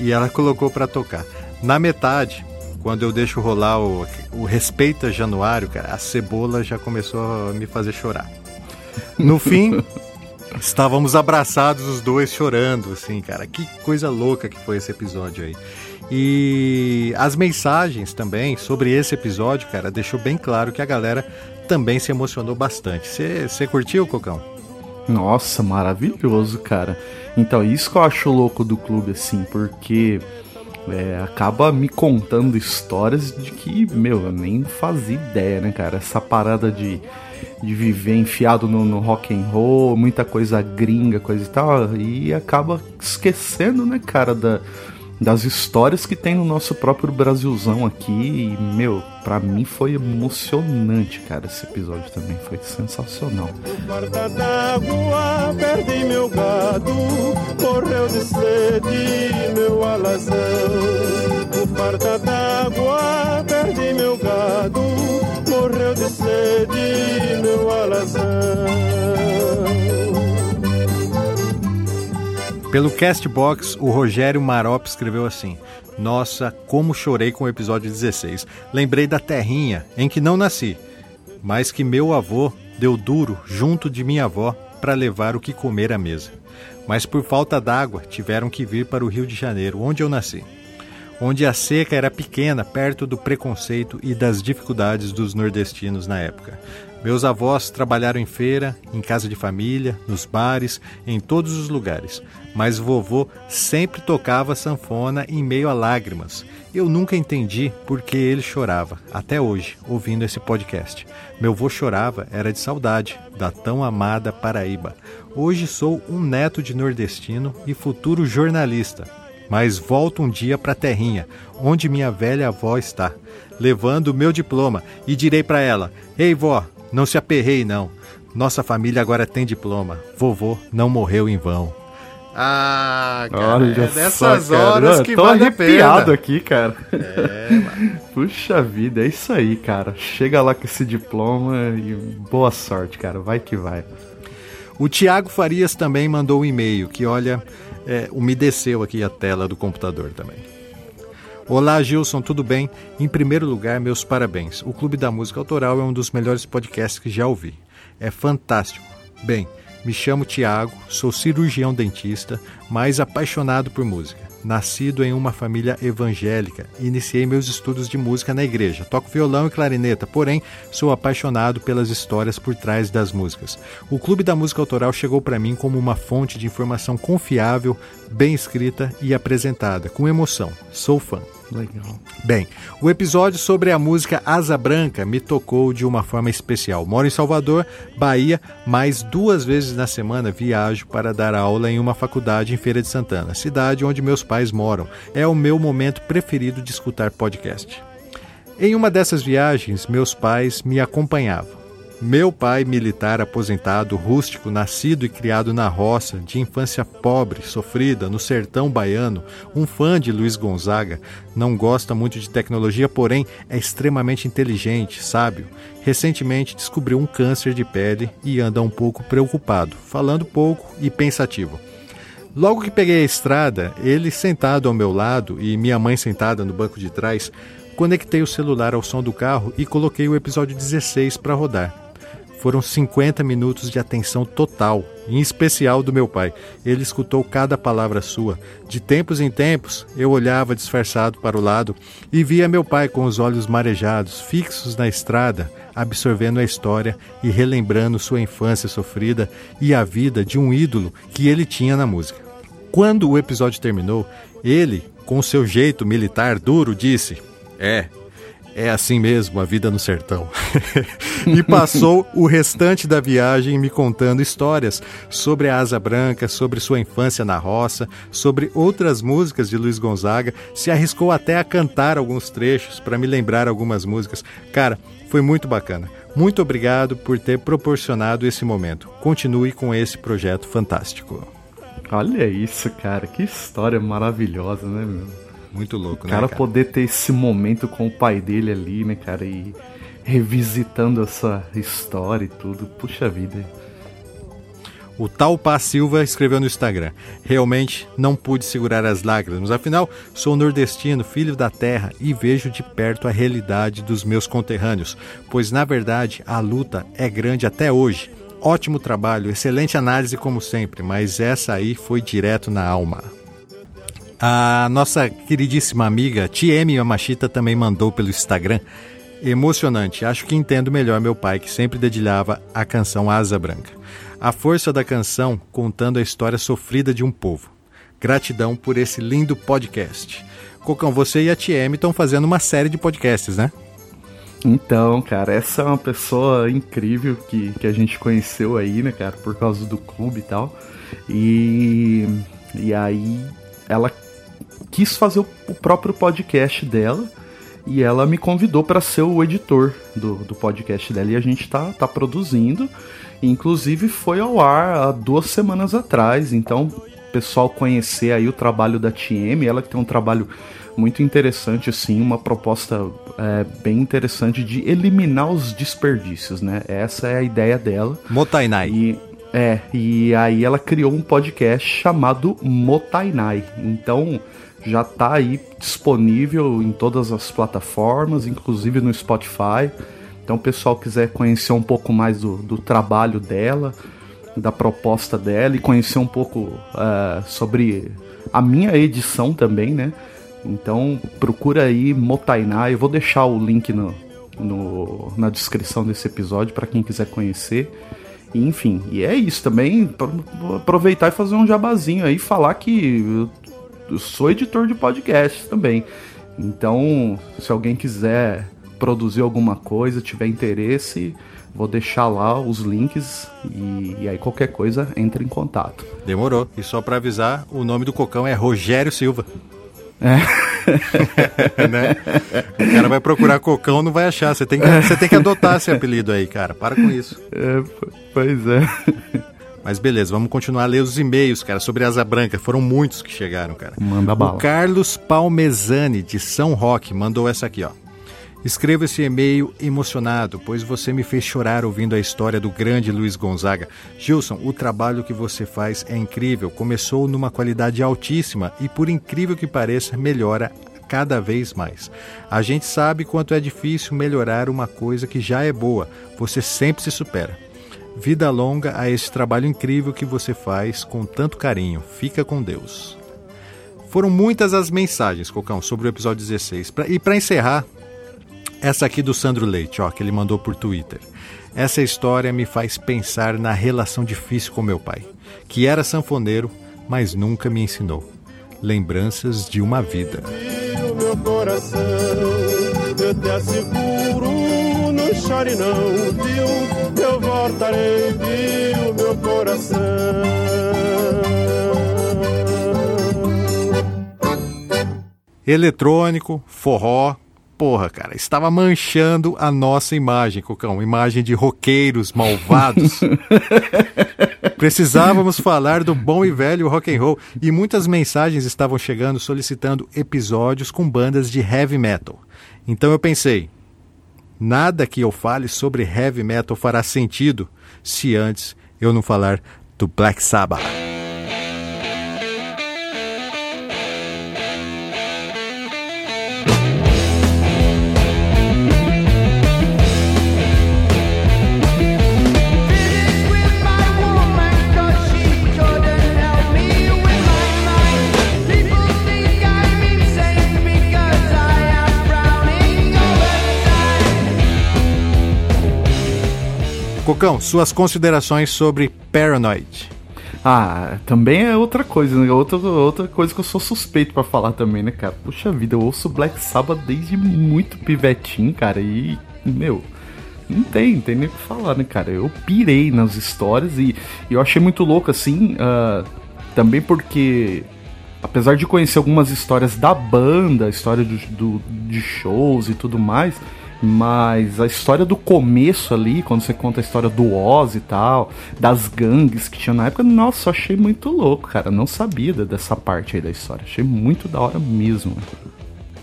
E ela colocou para tocar. Na metade, quando eu deixo rolar o, o Respeita Januário, cara, a cebola já começou a me fazer chorar. No fim, estávamos abraçados os dois chorando, assim, cara. Que coisa louca que foi esse episódio aí. E as mensagens também sobre esse episódio, cara, deixou bem claro que a galera também se emocionou bastante. Você curtiu, Cocão? Nossa, maravilhoso, cara. Então, isso que eu acho louco do clube, assim, porque é, acaba me contando histórias de que, meu, eu nem fazia ideia, né, cara? Essa parada de, de viver enfiado no, no rock and roll, muita coisa gringa, coisa e tal, e acaba esquecendo, né, cara, da, das histórias que tem no nosso próprio Brasilzão aqui. E, meu, pra mim foi emocionante, cara. Esse episódio também foi sensacional. d'água, perdi meu gado, morreu de sede, meu alazão. Por d'água, perdi meu gado, morreu de sede, meu alazão. Pelo Castbox, o Rogério Marop escreveu assim: Nossa, como chorei com o episódio 16. Lembrei da terrinha em que não nasci, mas que meu avô deu duro junto de minha avó para levar o que comer à mesa. Mas por falta d'água tiveram que vir para o Rio de Janeiro, onde eu nasci. onde a seca era pequena perto do preconceito e das dificuldades dos nordestinos na época. Meus avós trabalharam em feira, em casa de família, nos bares, em todos os lugares, mas vovô sempre tocava sanfona em meio a lágrimas. Eu nunca entendi por que ele chorava, até hoje, ouvindo esse podcast. Meu vô chorava era de saudade da tão amada Paraíba. Hoje sou um neto de nordestino e futuro jornalista, mas volto um dia para a terrinha, onde minha velha avó está, levando o meu diploma e direi para ela: "Ei, vó, não se aperrei, não. Nossa família agora tem diploma. Vovô não morreu em vão. Ah, cara, Olha é nessas só, horas que tô vale arrepiado aqui, cara. É, mano. Puxa vida, é isso aí, cara. Chega lá com esse diploma e boa sorte, cara. Vai que vai. O Tiago Farias também mandou um e-mail que, olha, é, umedeceu aqui a tela do computador também. Olá, Gilson, tudo bem? Em primeiro lugar, meus parabéns. O Clube da Música Autoral é um dos melhores podcasts que já ouvi. É fantástico. Bem, me chamo Tiago, sou cirurgião dentista, mas apaixonado por música. Nascido em uma família evangélica, iniciei meus estudos de música na igreja. Toco violão e clarineta, porém sou apaixonado pelas histórias por trás das músicas. O Clube da Música Autoral chegou para mim como uma fonte de informação confiável, bem escrita e apresentada, com emoção. Sou fã. Legal. Bem, o episódio sobre a música Asa Branca me tocou de uma forma especial. Moro em Salvador, Bahia, mas duas vezes na semana viajo para dar aula em uma faculdade em Feira de Santana, cidade onde meus pais moram. É o meu momento preferido de escutar podcast. Em uma dessas viagens, meus pais me acompanhavam. Meu pai, militar aposentado, rústico, nascido e criado na roça, de infância pobre, sofrida, no sertão baiano, um fã de Luiz Gonzaga, não gosta muito de tecnologia, porém é extremamente inteligente, sábio. Recentemente descobriu um câncer de pele e anda um pouco preocupado, falando pouco e pensativo. Logo que peguei a estrada, ele sentado ao meu lado e minha mãe sentada no banco de trás, conectei o celular ao som do carro e coloquei o episódio 16 para rodar. Foram 50 minutos de atenção total, em especial do meu pai. Ele escutou cada palavra sua. De tempos em tempos, eu olhava disfarçado para o lado e via meu pai com os olhos marejados, fixos na estrada, absorvendo a história e relembrando sua infância sofrida e a vida de um ídolo que ele tinha na música. Quando o episódio terminou, ele, com seu jeito militar duro, disse: É, é assim mesmo a vida no sertão. e passou o restante da viagem me contando histórias sobre a Asa Branca, sobre sua infância na roça, sobre outras músicas de Luiz Gonzaga, se arriscou até a cantar alguns trechos para me lembrar algumas músicas. Cara, foi muito bacana. Muito obrigado por ter proporcionado esse momento. Continue com esse projeto fantástico. Olha isso, cara, que história maravilhosa, né, meu? Muito louco, o cara, né? Cara, poder ter esse momento com o pai dele ali, né, cara? E revisitando essa história e tudo. Puxa vida. O tal Pá Silva escreveu no Instagram: Realmente não pude segurar as lágrimas, afinal sou nordestino, filho da terra e vejo de perto a realidade dos meus conterrâneos, pois na verdade a luta é grande até hoje. Ótimo trabalho, excelente análise como sempre, mas essa aí foi direto na alma. A nossa queridíssima amiga Tieme Yamashita também mandou pelo Instagram. Emocionante, acho que entendo melhor meu pai, que sempre dedilhava a canção Asa Branca. A força da canção contando a história sofrida de um povo. Gratidão por esse lindo podcast. Cocão, você e a TM estão fazendo uma série de podcasts, né? Então, cara, essa é uma pessoa incrível que, que a gente conheceu aí, né, cara, por causa do clube e tal. E, e aí ela quis fazer o próprio podcast dela e ela me convidou para ser o editor do, do podcast dela e a gente tá, tá produzindo. Inclusive foi ao ar há duas semanas atrás, então pessoal conhecer aí o trabalho da TM, ela que tem um trabalho muito interessante, assim, uma proposta é, bem interessante de eliminar os desperdícios, né? Essa é a ideia dela. Motainai. E, é, e aí ela criou um podcast chamado Motainai. Então, já está aí disponível em todas as plataformas, inclusive no Spotify. Então, o pessoal quiser conhecer um pouco mais do, do trabalho dela, da proposta dela e conhecer um pouco uh, sobre a minha edição também, né? Então procura aí Motainá. Eu vou deixar o link no, no na descrição desse episódio para quem quiser conhecer. Enfim, e é isso também. Aproveitar e fazer um jabazinho aí, falar que eu sou editor de podcast também. Então, se alguém quiser produzir alguma coisa, tiver interesse, vou deixar lá os links e, e, aí qualquer coisa entre em contato. Demorou. E só para avisar, o nome do cocão é Rogério Silva. É. né? O cara vai procurar cocão, não vai achar. Você tem que, você tem que adotar esse apelido aí, cara. Para com isso. É, pois é. Mas beleza, vamos continuar a ler os e-mails, cara, sobre Asa Branca. Foram muitos que chegaram, cara. Manda bala. O Carlos Palmezani, de São Roque, mandou essa aqui, ó. Escrevo esse e-mail emocionado, pois você me fez chorar ouvindo a história do grande Luiz Gonzaga. Gilson, o trabalho que você faz é incrível. Começou numa qualidade altíssima e, por incrível que pareça, melhora cada vez mais. A gente sabe quanto é difícil melhorar uma coisa que já é boa. Você sempre se supera. Vida longa a esse trabalho incrível que você faz com tanto carinho. Fica com Deus. Foram muitas as mensagens, Cocão, sobre o episódio 16. E para encerrar, essa aqui do Sandro Leite, ó, que ele mandou por Twitter. Essa história me faz pensar na relação difícil com meu pai, que era sanfoneiro, mas nunca me ensinou. Lembranças de uma vida. Eu te asseguro, chore não, viu? Eu voltarei, viu, meu coração. Eletrônico, forró, porra, cara, estava manchando a nossa imagem, Cocão, imagem de roqueiros malvados. Precisávamos falar do bom e velho rock and roll e muitas mensagens estavam chegando solicitando episódios com bandas de heavy metal. Então eu pensei, nada que eu fale sobre heavy metal fará sentido se antes eu não falar do Black Sabbath. Cocão, suas considerações sobre Paranoid. Ah, também é outra coisa, né? Outra, outra coisa que eu sou suspeito para falar também, né, cara? Puxa vida, eu ouço Black Sabbath desde muito pivetinho, cara, e, meu, não tem, não tem nem o que falar, né, cara? Eu pirei nas histórias e, e eu achei muito louco, assim, uh, também porque, apesar de conhecer algumas histórias da banda, história do, do, de shows e tudo mais, mas a história do começo ali, quando você conta a história do Oz e tal, das gangues que tinha na época, nossa, achei muito louco, cara. Não sabia dessa parte aí da história. Achei muito da hora mesmo.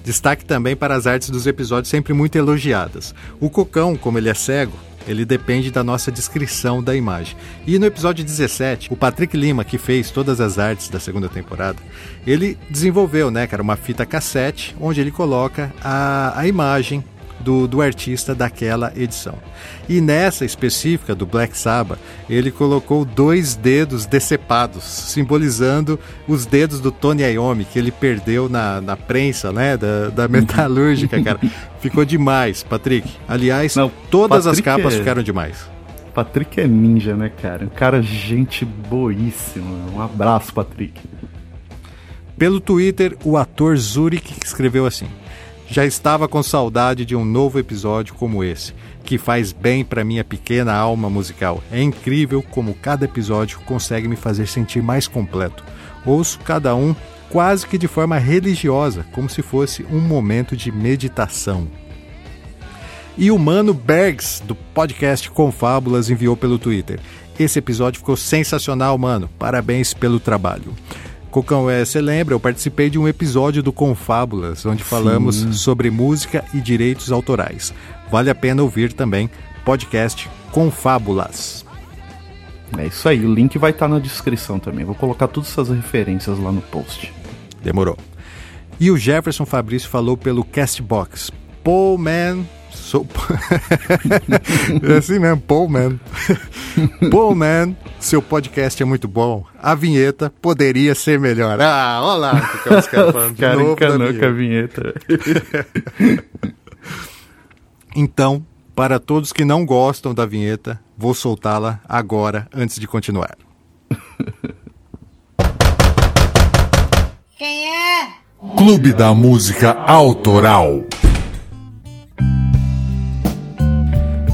Destaque também para as artes dos episódios sempre muito elogiadas. O Cocão, como ele é cego, ele depende da nossa descrição da imagem. E no episódio 17, o Patrick Lima, que fez todas as artes da segunda temporada, ele desenvolveu, né, cara, uma fita cassete onde ele coloca a, a imagem do, do artista daquela edição. E nessa específica do Black Sabbath, ele colocou dois dedos decepados, simbolizando os dedos do Tony Iommi, que ele perdeu na, na prensa né, da, da metalúrgica, cara. Ficou demais, Patrick. Aliás, Não, todas Patrick as capas é... ficaram demais. Patrick é ninja, né, cara? Um cara gente boíssima. Um abraço, Patrick. Pelo Twitter, o ator Zurich escreveu assim: já estava com saudade de um novo episódio como esse, que faz bem para minha pequena alma musical. É incrível como cada episódio consegue me fazer sentir mais completo. Ouço cada um quase que de forma religiosa, como se fosse um momento de meditação. E o Mano Bergs, do podcast Confábulas, enviou pelo Twitter. Esse episódio ficou sensacional, mano. Parabéns pelo trabalho. Cocão, é, você lembra, eu participei de um episódio do Confábulas, onde falamos Sim. sobre música e direitos autorais. Vale a pena ouvir também podcast Confábulas. É isso aí, o link vai estar tá na descrição também. Vou colocar todas essas referências lá no post. Demorou. E o Jefferson Fabrício falou pelo Castbox. Paul Man. Sou... é assim mesmo, Paul Man. Paul Man Seu podcast é muito bom. A vinheta poderia ser melhor. Ah, olha lá o que os caras falando de Cara, novo encanou vinheta. com a vinheta. Então, para todos que não gostam da vinheta, vou soltá-la agora antes de continuar. Clube da Música Autoral.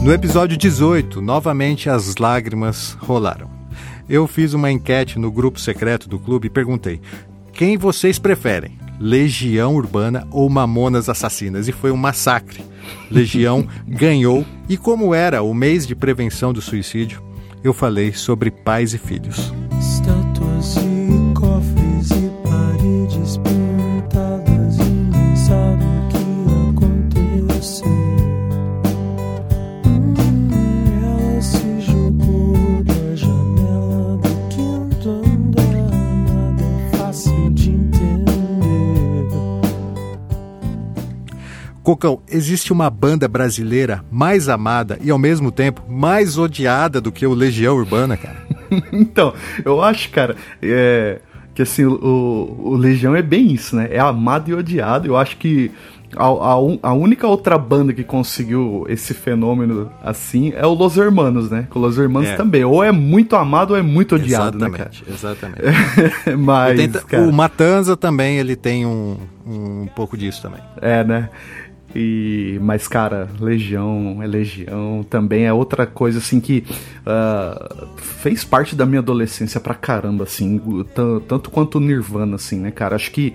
No episódio 18, novamente as lágrimas rolaram. Eu fiz uma enquete no grupo secreto do clube e perguntei: quem vocês preferem? Legião Urbana ou Mamonas Assassinas? E foi um massacre. Legião ganhou, e como era o mês de prevenção do suicídio, eu falei sobre pais e filhos. Cocão, existe uma banda brasileira mais amada e ao mesmo tempo mais odiada do que o Legião Urbana, cara? Então, eu acho, cara, é, que assim, o, o Legião é bem isso, né? É amado e odiado. Eu acho que a, a a única outra banda que conseguiu esse fenômeno assim é o Los Hermanos, né? Com o Los Hermanos É. também. Ou é muito amado ou é muito odiado, né, cara? exatamente. Mas, Tenta- cara, O Matanza também, ele tem um, um pouco disso também. É, né? E, mas, cara, Legião é Legião. Também é outra coisa, assim, que ah, fez parte da minha adolescência pra caramba, assim. Tanto quanto Nirvana, assim, né, cara? Acho que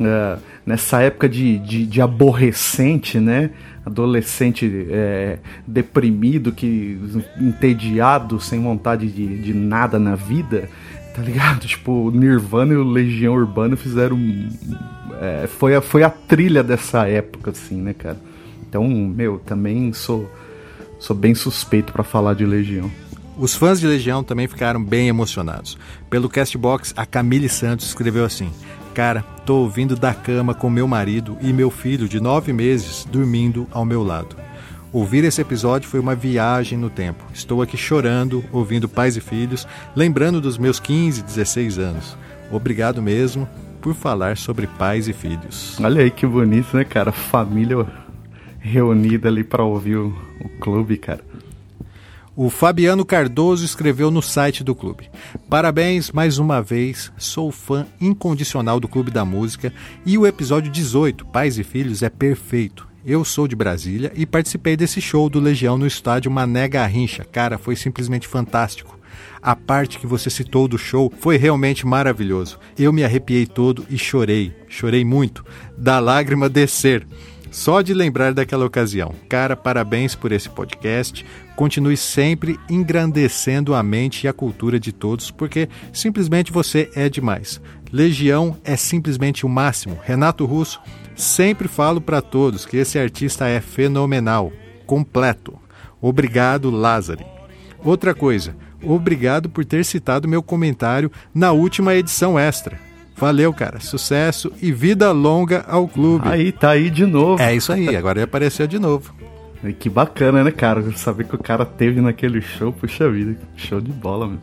ah, nessa época de, de, de aborrecente, né? Adolescente é, deprimido, que entediado, sem vontade de, de nada na vida, tá ligado? Tipo, Nirvana e o Legião Urbana fizeram é, foi, a, foi a trilha dessa época, assim, né, cara? Então, meu, também sou, sou bem suspeito pra falar de Legião. Os fãs de Legião também ficaram bem emocionados. Pelo Castbox, a Camille Santos escreveu assim: Cara, tô ouvindo da cama com meu marido e meu filho de nove meses dormindo ao meu lado. Ouvir esse episódio foi uma viagem no tempo. Estou aqui chorando, ouvindo pais e filhos, lembrando dos meus 15, 16 anos. Obrigado mesmo por falar sobre pais e filhos. Olha aí que bonito, né, cara? Família reunida ali pra ouvir o, o clube, cara. O Fabiano Cardoso escreveu no site do clube. Parabéns mais uma vez, sou fã incondicional do Clube da Música e o episódio 18, Pais e Filhos, é perfeito. Eu sou de Brasília e participei desse show do Legião no estádio Mané Garrincha. Cara, foi simplesmente fantástico. A parte que você citou do show foi realmente maravilhoso. Eu me arrepiei todo e chorei, chorei muito, da lágrima descer. Só de lembrar daquela ocasião. Cara, parabéns por esse podcast. Continue sempre engrandecendo a mente e a cultura de todos, porque simplesmente você é demais. Legião é simplesmente o máximo. Renato Russo, sempre falo para todos que esse artista é fenomenal, completo. Obrigado, Lázaro. Outra coisa, obrigado por ter citado meu comentário na última edição extra. Valeu, cara. Sucesso e vida longa ao clube. Aí, tá aí de novo. É isso aí, agora ele apareceu de novo. E Que bacana, né, cara? Saber que o cara teve naquele show, puxa vida. Show de bola, meu.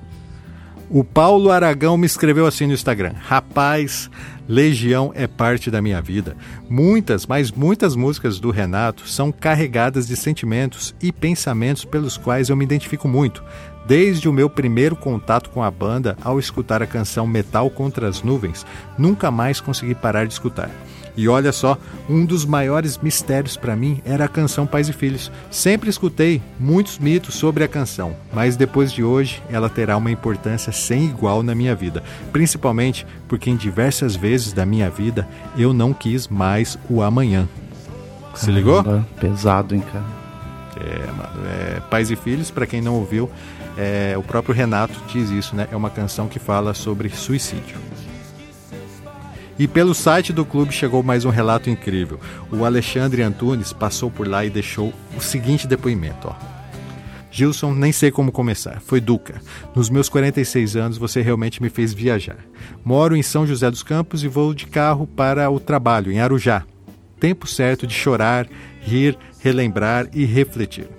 O Paulo Aragão me escreveu assim no Instagram: Rapaz, Legião é parte da minha vida. Muitas, mas muitas músicas do Renato são carregadas de sentimentos e pensamentos pelos quais eu me identifico muito. Desde o meu primeiro contato com a banda, ao escutar a canção Metal contra as Nuvens, nunca mais consegui parar de escutar. E olha só, um dos maiores mistérios para mim era a canção Pais e Filhos. Sempre escutei muitos mitos sobre a canção, mas depois de hoje ela terá uma importância sem igual na minha vida, principalmente porque em diversas vezes da minha vida eu não quis mais o amanhã. Se ligou? Pesado, hein, cara. É, mano, é Pais e Filhos, para quem não ouviu, é, o próprio Renato diz isso, né? É uma canção que fala sobre suicídio. E pelo site do clube chegou mais um relato incrível. O Alexandre Antunes passou por lá e deixou o seguinte depoimento, ó. Gilson, nem sei como começar. Foi Duca. Nos meus 46 anos você realmente me fez viajar. Moro em São José dos Campos e vou de carro para o trabalho, em Arujá. Tempo certo de chorar, rir, relembrar e refletir.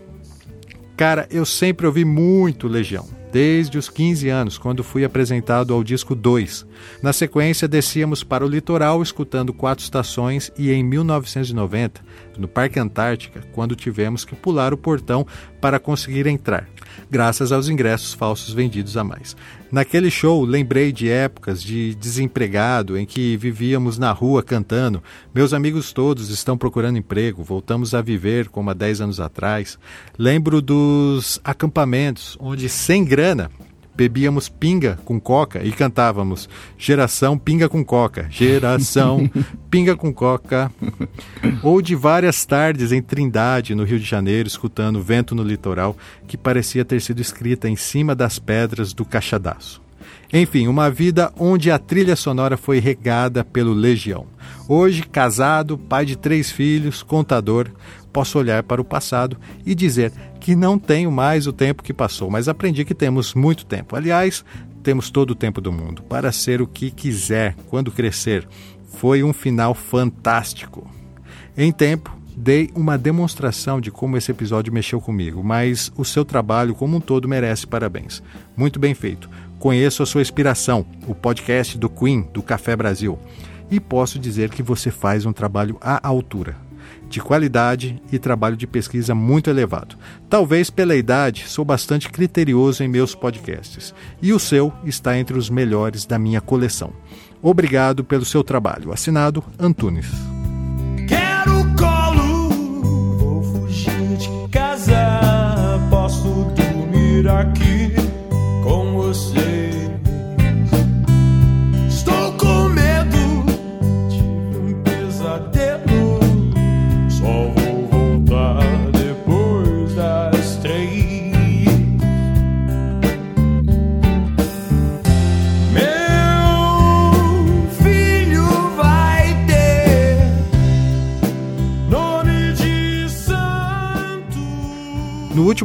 Cara, eu sempre ouvi muito Legião. desde os 15 anos, quando fui apresentado ao disco 2. Na sequência, descíamos para o litoral escutando quatro estações e em 1990, no Parque Antártica, quando tivemos que pular o portão para conseguir entrar, graças aos ingressos falsos vendidos a mais. Naquele show, lembrei de épocas de desempregado em que vivíamos na rua cantando. Meus amigos todos estão procurando emprego, voltamos a viver como há 10 anos atrás. Lembro dos acampamentos onde, sem grana, bebíamos pinga com coca e cantávamos Geração Pinga com Coca, Geração Pinga com Coca. Ou de várias tardes em Trindade, no Rio de Janeiro, escutando Vento no Litoral, que parecia ter sido escrita em cima das pedras do Cachadaço. Enfim, uma vida onde a trilha sonora foi regada pelo Legião. Hoje, casado, pai de três filhos, contador, posso olhar para o passado e dizer que não tenho mais o tempo que passou, mas aprendi que temos muito tempo. Aliás, temos todo o tempo do mundo para ser o que quiser quando crescer. Foi um final fantástico. Em tempo, dei uma demonstração de como esse episódio mexeu comigo, mas o seu trabalho como um todo merece parabéns. Muito bem feito. Conheço a sua inspiração, o podcast do Queen, do Café Brasil, e posso dizer que você faz um trabalho à altura de qualidade e trabalho de pesquisa muito elevado. Talvez pela idade, sou bastante criterioso em meus podcasts, e o seu está entre os melhores da minha coleção. Obrigado pelo seu trabalho. Assinado Antunes. Quero colo, vou fugir de casa. Posso dormir aqui com você.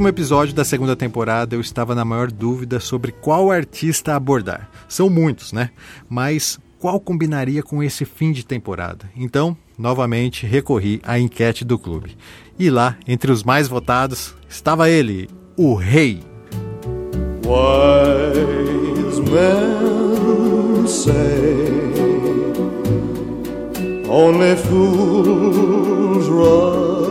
Último episódio da segunda temporada, eu estava na maior dúvida sobre qual artista abordar. São muitos, né? Mas qual combinaria com esse fim de temporada? Então, novamente, recorri à enquete do clube. E lá, entre os mais votados, estava ele, o Rei. Wise men say only fools rush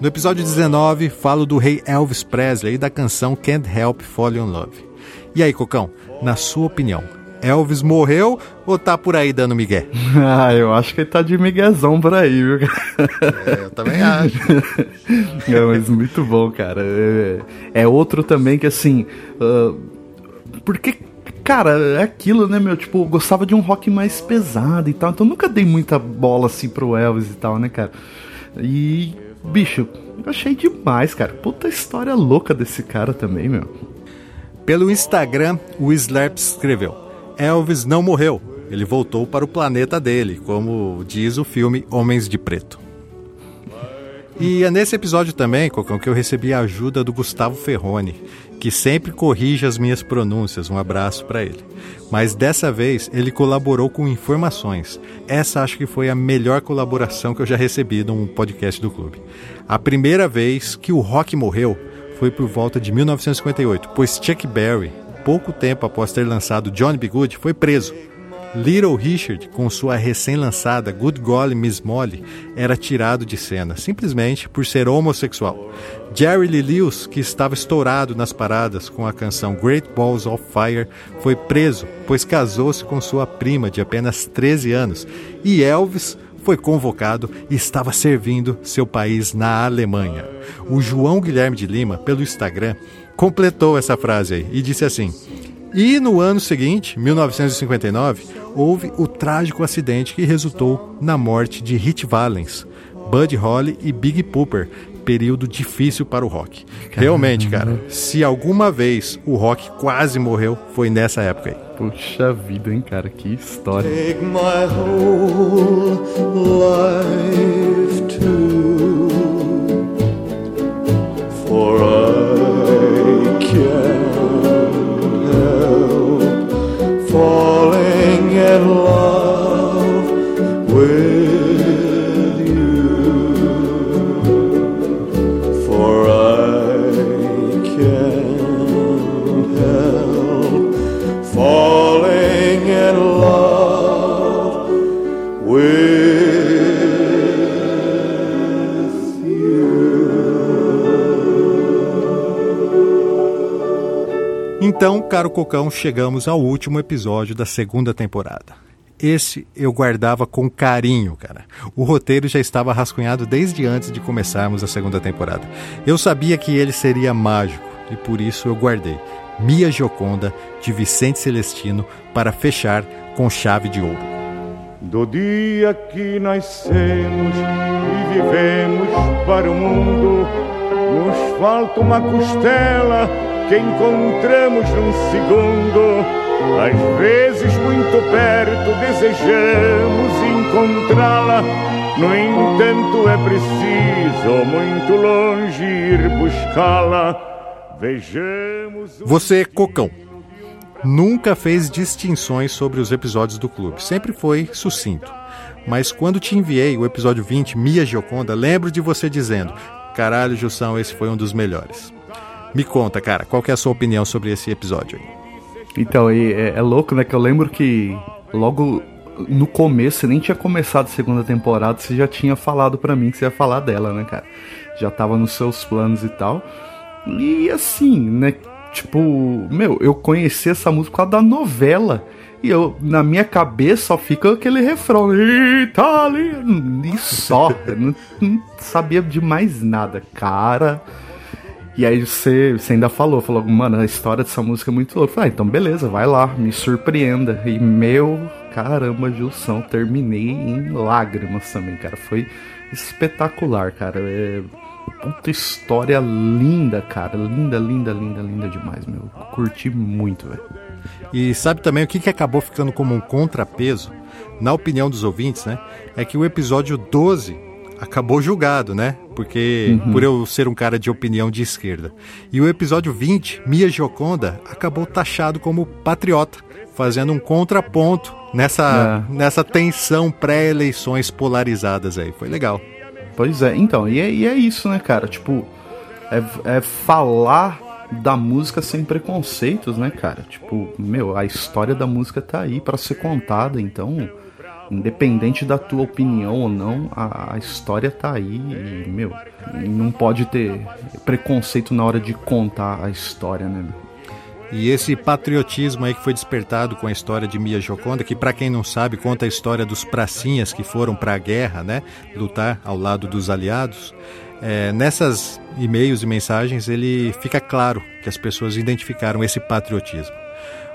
No episódio 19, falo do rei Elvis Presley e da canção Can't Help Fall in Love. E aí, Cocão, na sua opinião, Elvis morreu ou tá por aí dando migué? Ah, eu acho que ele tá de miguezão por aí, viu? É, eu também acho. É, mas muito bom, cara. É, é outro também que assim. ah, porque, cara, é aquilo, né, meu? Tipo, eu gostava de um rock mais pesado e tal. Então nunca dei muita bola assim pro Elvis e tal, né, cara? E, bicho, eu achei demais, cara. Puta história louca desse cara também, meu. Pelo Instagram, o Slurps escreveu: Elvis não morreu, ele voltou para o planeta dele, como diz o filme Homens de Preto. E é nesse episódio também, Cocão, que eu recebi a ajuda do Gustavo Ferrone, que sempre corrige as minhas pronúncias. Um abraço para ele. Mas dessa vez ele colaborou com informações. Essa acho que foi a melhor colaboração que eu já recebi num podcast do clube. A primeira vez que o rock morreu foi por volta de 1958, pois Chuck Berry, pouco tempo após ter lançado Johnny B. Good, foi preso. Little Richard, com sua recém-lançada Good Golly Miss Molly, era tirado de cena, simplesmente por ser homossexual. Jerry Lee Lewis, que estava estourado nas paradas com a canção Great Balls of Fire, foi preso, pois casou-se com sua prima de apenas 13 anos. E Elvis foi convocado e estava servindo seu país na Alemanha. O João Guilherme de Lima, pelo Instagram, completou essa frase aí e disse assim: e no ano seguinte, 1959, houve o trágico acidente que resultou na morte de Hit Valens, Buddy Holly e Big Pooper. Período difícil para o rock. Realmente, cara, se alguma vez o rock quase morreu, foi nessa época aí. Puxa vida, hein, cara, que história. Take my whole life Então, caro Cocão, chegamos ao último episódio da segunda temporada. Esse eu guardava com carinho, cara. O roteiro já estava rascunhado desde antes de começarmos a segunda temporada. Eu sabia que ele seria mágico e por isso eu guardei Mia Gioconda de Vicente Celestino para fechar com chave de ouro. Do dia que nascemos e vivemos para o mundo, nos falta uma costela que encontramos num segundo. Às vezes, muito perto, desejamos encontrá-la. No entanto, é preciso muito longe ir buscá-la. Vejamos. Você, Cocão, nunca fez distinções sobre os episódios do clube. Sempre foi sucinto. Mas quando te enviei o episódio 20, Mia Gioconda, lembro de você dizendo: Caralho, Jussão, esse foi um dos melhores. Me conta, cara, qual que é a sua opinião sobre esse episódio aí? Então, é, é louco, né? Que eu lembro que logo no começo, nem tinha começado a segunda temporada, você já tinha falado pra mim que você ia falar dela, né, cara? Já tava nos seus planos e tal. E assim, né? Tipo, meu, eu conheci essa música por causa da novela. E eu, na minha cabeça, só fica aquele refrão. Itália! E só. Não, não sabia de mais nada. Cara. E aí você, você ainda falou, falou, mano, a história dessa música é muito louca. Eu falei, ah, então beleza, vai lá, me surpreenda. E meu, caramba, Gilson, terminei em lágrimas também, cara. Foi espetacular, cara. É puta história linda, cara. Linda, linda, linda, linda demais, meu. Curti muito, velho. E sabe também o que, que acabou ficando como um contrapeso, na opinião dos ouvintes, né? É que o episódio 12 acabou julgado, né? Porque por eu ser um cara de opinião de esquerda. E o episódio 20, Mia Gioconda, acabou taxado como patriota, fazendo um contraponto nessa, nessa tensão pré-eleições polarizadas aí. Foi legal. Pois é, então, e é, e é isso, né, cara? Tipo, é, é falar da música sem preconceitos, né, cara? Tipo, meu, a história da música tá aí pra ser contada, então, independente da tua opinião ou não, a, a história tá aí e, meu, não pode ter preconceito na hora de contar a história, né? E esse patriotismo aí que foi despertado com a história de Mia Gioconda, que para quem não sabe, conta a história dos pracinhas que foram para a guerra, né, lutar ao lado dos aliados. É, nessas e-mails e mensagens ele fica claro que as pessoas identificaram esse patriotismo.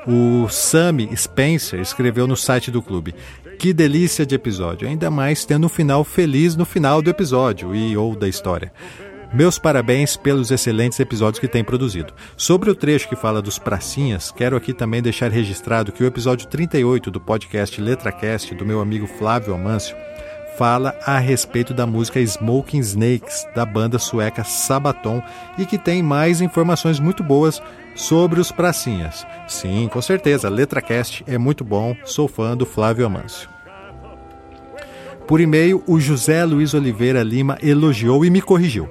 O Sammy Spencer escreveu no site do clube: Que delícia de episódio, ainda mais tendo um final feliz no final do episódio e ou da história. Meus parabéns pelos excelentes episódios que tem produzido. Sobre o trecho que fala dos pracinhas, quero aqui também deixar registrado que o episódio 38 do podcast LetraCast do meu amigo Flávio Amâncio fala a respeito da música Smoking Snakes, da banda sueca Sabaton, e que tem mais informações muito boas sobre os pracinhas. Sim, com certeza, LetraCast é muito bom, sou fã do Flávio Amâncio. Por e-mail, o José Luiz Oliveira Lima elogiou e me corrigiu.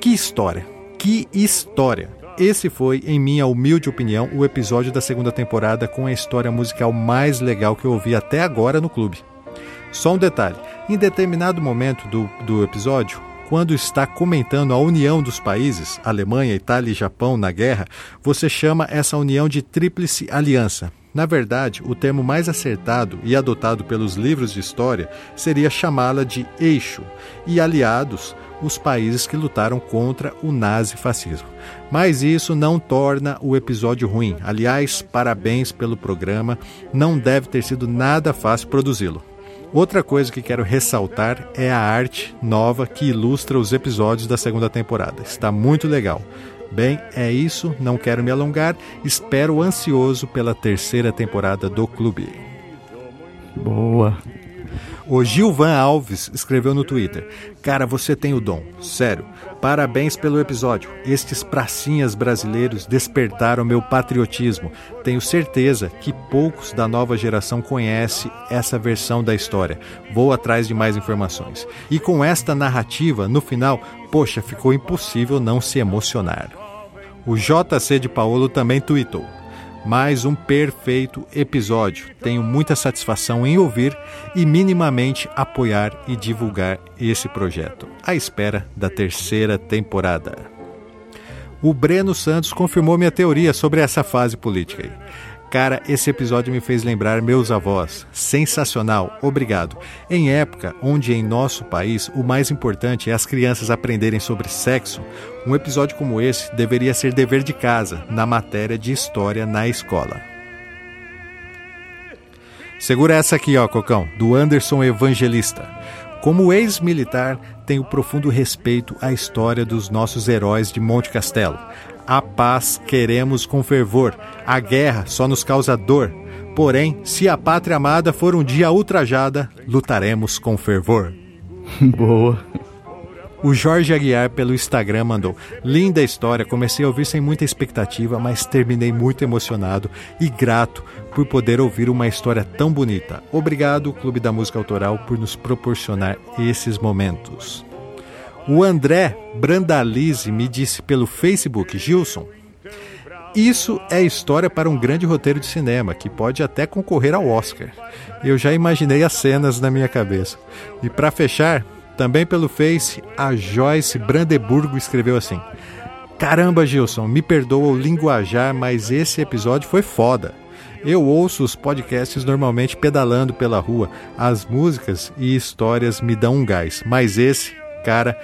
Que história! Que história! Esse foi, em minha humilde opinião, o episódio da segunda temporada com a história musical mais legal que eu ouvi até agora no clube. Só um detalhe: em determinado momento do, do episódio, quando está comentando a união dos países, Alemanha, Itália e Japão na guerra, você chama essa união de Tríplice Aliança. Na verdade, o termo mais acertado e adotado pelos livros de história seria chamá-la de eixo, e aliados, os países que lutaram contra o nazifascismo. Mas isso não torna o episódio ruim. Aliás, parabéns pelo programa, não deve ter sido nada fácil produzi-lo. Outra coisa que quero ressaltar é a arte nova que ilustra os episódios da segunda temporada. Está muito legal. Bem, é isso, não quero me alongar, espero ansioso pela terceira temporada do clube. Boa. O Gilvan Alves escreveu no Twitter: Cara, você tem o dom, sério. Parabéns pelo episódio. Estes pracinhas brasileiros despertaram meu patriotismo. Tenho certeza que poucos da nova geração conhecem essa versão da história. Vou atrás de mais informações. E com esta narrativa, no final, poxa, ficou impossível não se emocionar. O JC de Paulo também tweetou. Mais um perfeito episódio. Tenho muita satisfação em ouvir e minimamente apoiar e divulgar esse projeto, à espera da terceira temporada. O Breno Santos confirmou minha teoria sobre essa fase política aí. Cara, esse episódio me fez lembrar meus avós. Sensacional, obrigado. Em época onde em nosso país o mais importante é as crianças aprenderem sobre sexo, um episódio como esse deveria ser dever de casa na matéria de história na escola. Segura essa aqui, ó, Cocão, do Anderson Evangelista. Como ex-militar, tenho profundo respeito à história dos nossos heróis de Monte Castelo. A paz queremos com fervor, a guerra só nos causa dor. Porém, se a pátria amada for um dia ultrajada, lutaremos com fervor. Boa. O Jorge Aguiar pelo Instagram mandou: Linda história, comecei a ouvir sem muita expectativa, mas terminei muito emocionado e grato por poder ouvir uma história tão bonita. Obrigado, Clube da Música Autoral, por nos proporcionar esses momentos. O André Brandalize me disse pelo Facebook, Gilson, isso é história para um grande roteiro de cinema, que pode até concorrer ao Oscar. Eu já imaginei as cenas na minha cabeça. E para fechar, também pelo Face, a Joyce Brandeburgo escreveu assim: Caramba, Gilson, me perdoa o linguajar, mas esse episódio foi foda. Eu ouço os podcasts normalmente pedalando pela rua. As músicas e histórias me dão um gás, mas esse, cara,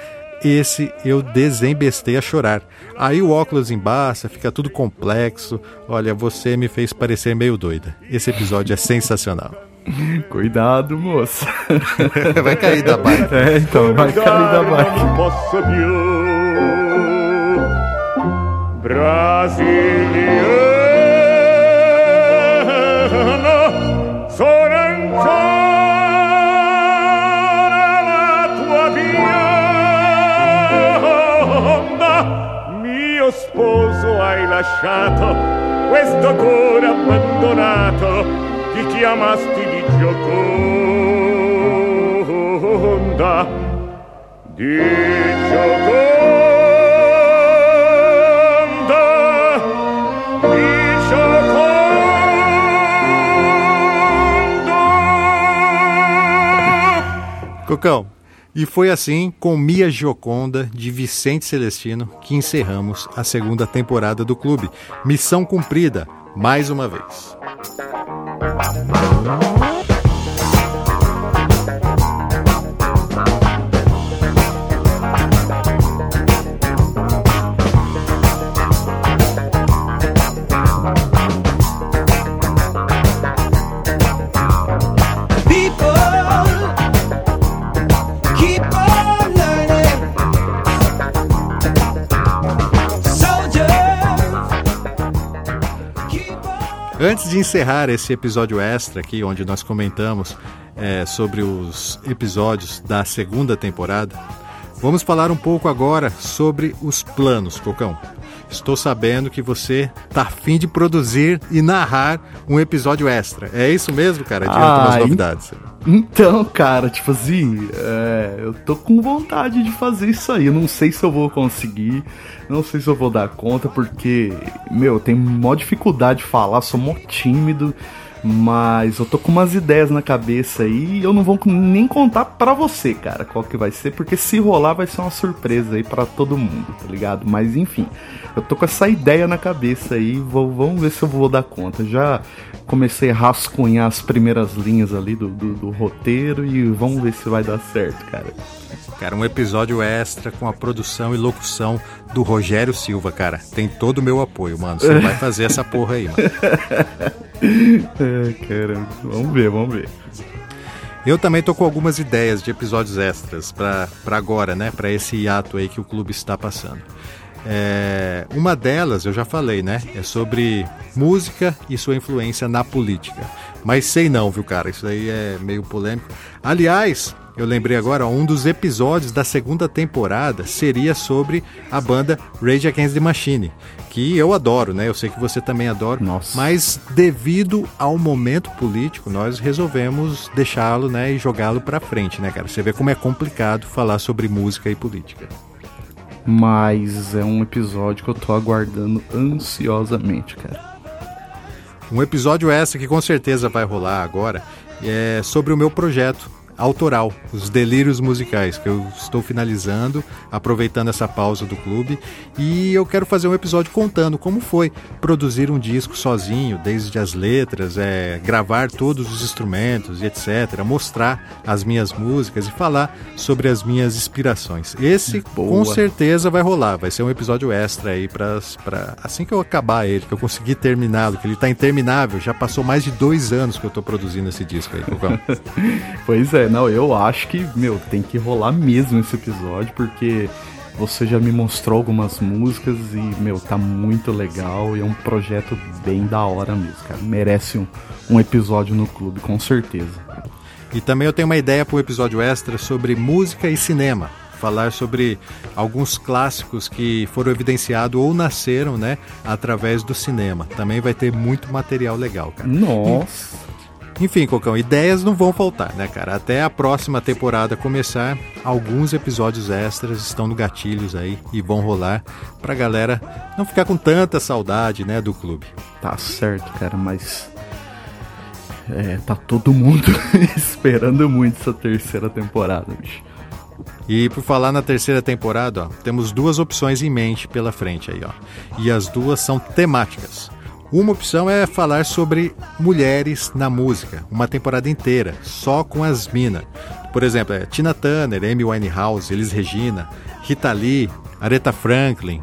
esse eu desembestei a chorar. Aí o óculos embaça, fica tudo complexo. Olha, você me fez parecer meio doida. Esse episódio é sensacional. Cuidado, moça. Vai cair da bike. É, então, vai cair da bike. non lasciato questo cuore abbandonato di chi amasti di Gioconda di Gioconda di Gioconda. Cocão, e foi assim com Mia Gioconda de Vicente Celestino que encerramos a segunda temporada do clube. Missão cumprida, mais uma vez. Antes de encerrar esse episódio extra aqui, onde nós comentamos é, sobre os episódios da segunda temporada, vamos falar um pouco agora sobre os planos, Cocão. Estou sabendo que você tá afim de produzir e narrar um episódio extra. É isso mesmo, cara? Adianta Ah, umas novidades. Então, cara, tipo assim, é, eu tô com vontade de fazer isso aí. Eu não sei se eu vou conseguir, não sei se eu vou dar conta, porque, meu, eu tenho maior dificuldade de falar, sou mó tímido, mas eu tô com umas ideias na cabeça aí e eu não vou nem contar pra você, cara, qual que vai ser, porque se rolar vai ser uma surpresa aí pra todo mundo, tá ligado? Mas enfim, eu tô com essa ideia na cabeça aí, vou, vamos ver se eu vou dar conta. Já comecei a rascunhar as primeiras linhas ali do, do, do roteiro e vamos ver se vai dar certo, cara. Cara, um episódio extra com a produção e locução do Rogério Silva, cara. Tem todo o meu apoio, mano. Você vai fazer essa porra aí, mano. É, caramba. Vamos ver, vamos ver. Eu também tô com algumas ideias de episódios extras pra agora, né? Pra esse hiato aí que o clube está passando. É, uma delas, eu já falei, né? É sobre música e sua influência na política. Mas sei não, viu, cara? Isso aí é meio polêmico. Aliás, eu lembrei agora, um dos episódios da segunda temporada seria sobre a banda Rage Against the Machine, que eu adoro, né? Eu sei que você também adora. Nossa. Mas devido ao momento político, nós resolvemos deixá-lo, né, e jogá-lo pra frente, né, cara? Você vê como é complicado falar sobre música e política. Mas é um episódio que eu tô aguardando ansiosamente, cara. Um episódio extra que com certeza vai rolar agora é sobre o meu projeto autoral, os delírios musicais, que eu estou finalizando, aproveitando essa pausa do clube. E eu quero fazer um episódio contando como foi produzir um disco sozinho, desde as letras, é, gravar todos os instrumentos e etc. Mostrar as minhas músicas e falar sobre as minhas inspirações. Esse Boa. com certeza vai rolar, vai ser um episódio extra aí para assim que eu acabar ele, que eu conseguir terminá-lo, que ele tá interminável, já passou mais de dois anos que eu tô produzindo esse disco aí, Cocão. Pois é, não, eu acho que, meu, tem que rolar mesmo esse episódio, porque você já me mostrou algumas músicas e, meu, tá muito legal e é um projeto bem da hora mesmo, cara. Merece um, um episódio no clube, com certeza. E também eu tenho uma ideia para um episódio extra sobre música e cinema. Falar sobre alguns clássicos que foram evidenciados ou nasceram, né, através do cinema. Também vai ter muito material legal, cara. Nossa. Enfim, Cocão, ideias não vão faltar, né, cara? Até a próxima temporada começar, alguns episódios extras estão no gatilhos aí e vão rolar pra galera não ficar com tanta saudade, né, do clube. Tá certo, cara, mas. É, tá todo mundo esperando muito essa terceira temporada, bicho. E por falar na terceira temporada, ó, temos duas opções em mente pela frente aí, ó. E as duas são temáticas. Uma opção é falar sobre mulheres na música, uma temporada inteira, só com as minas. Por exemplo, é Tina Turner, Amy Winehouse, Elis Regina, Rita Lee, Aretha Franklin.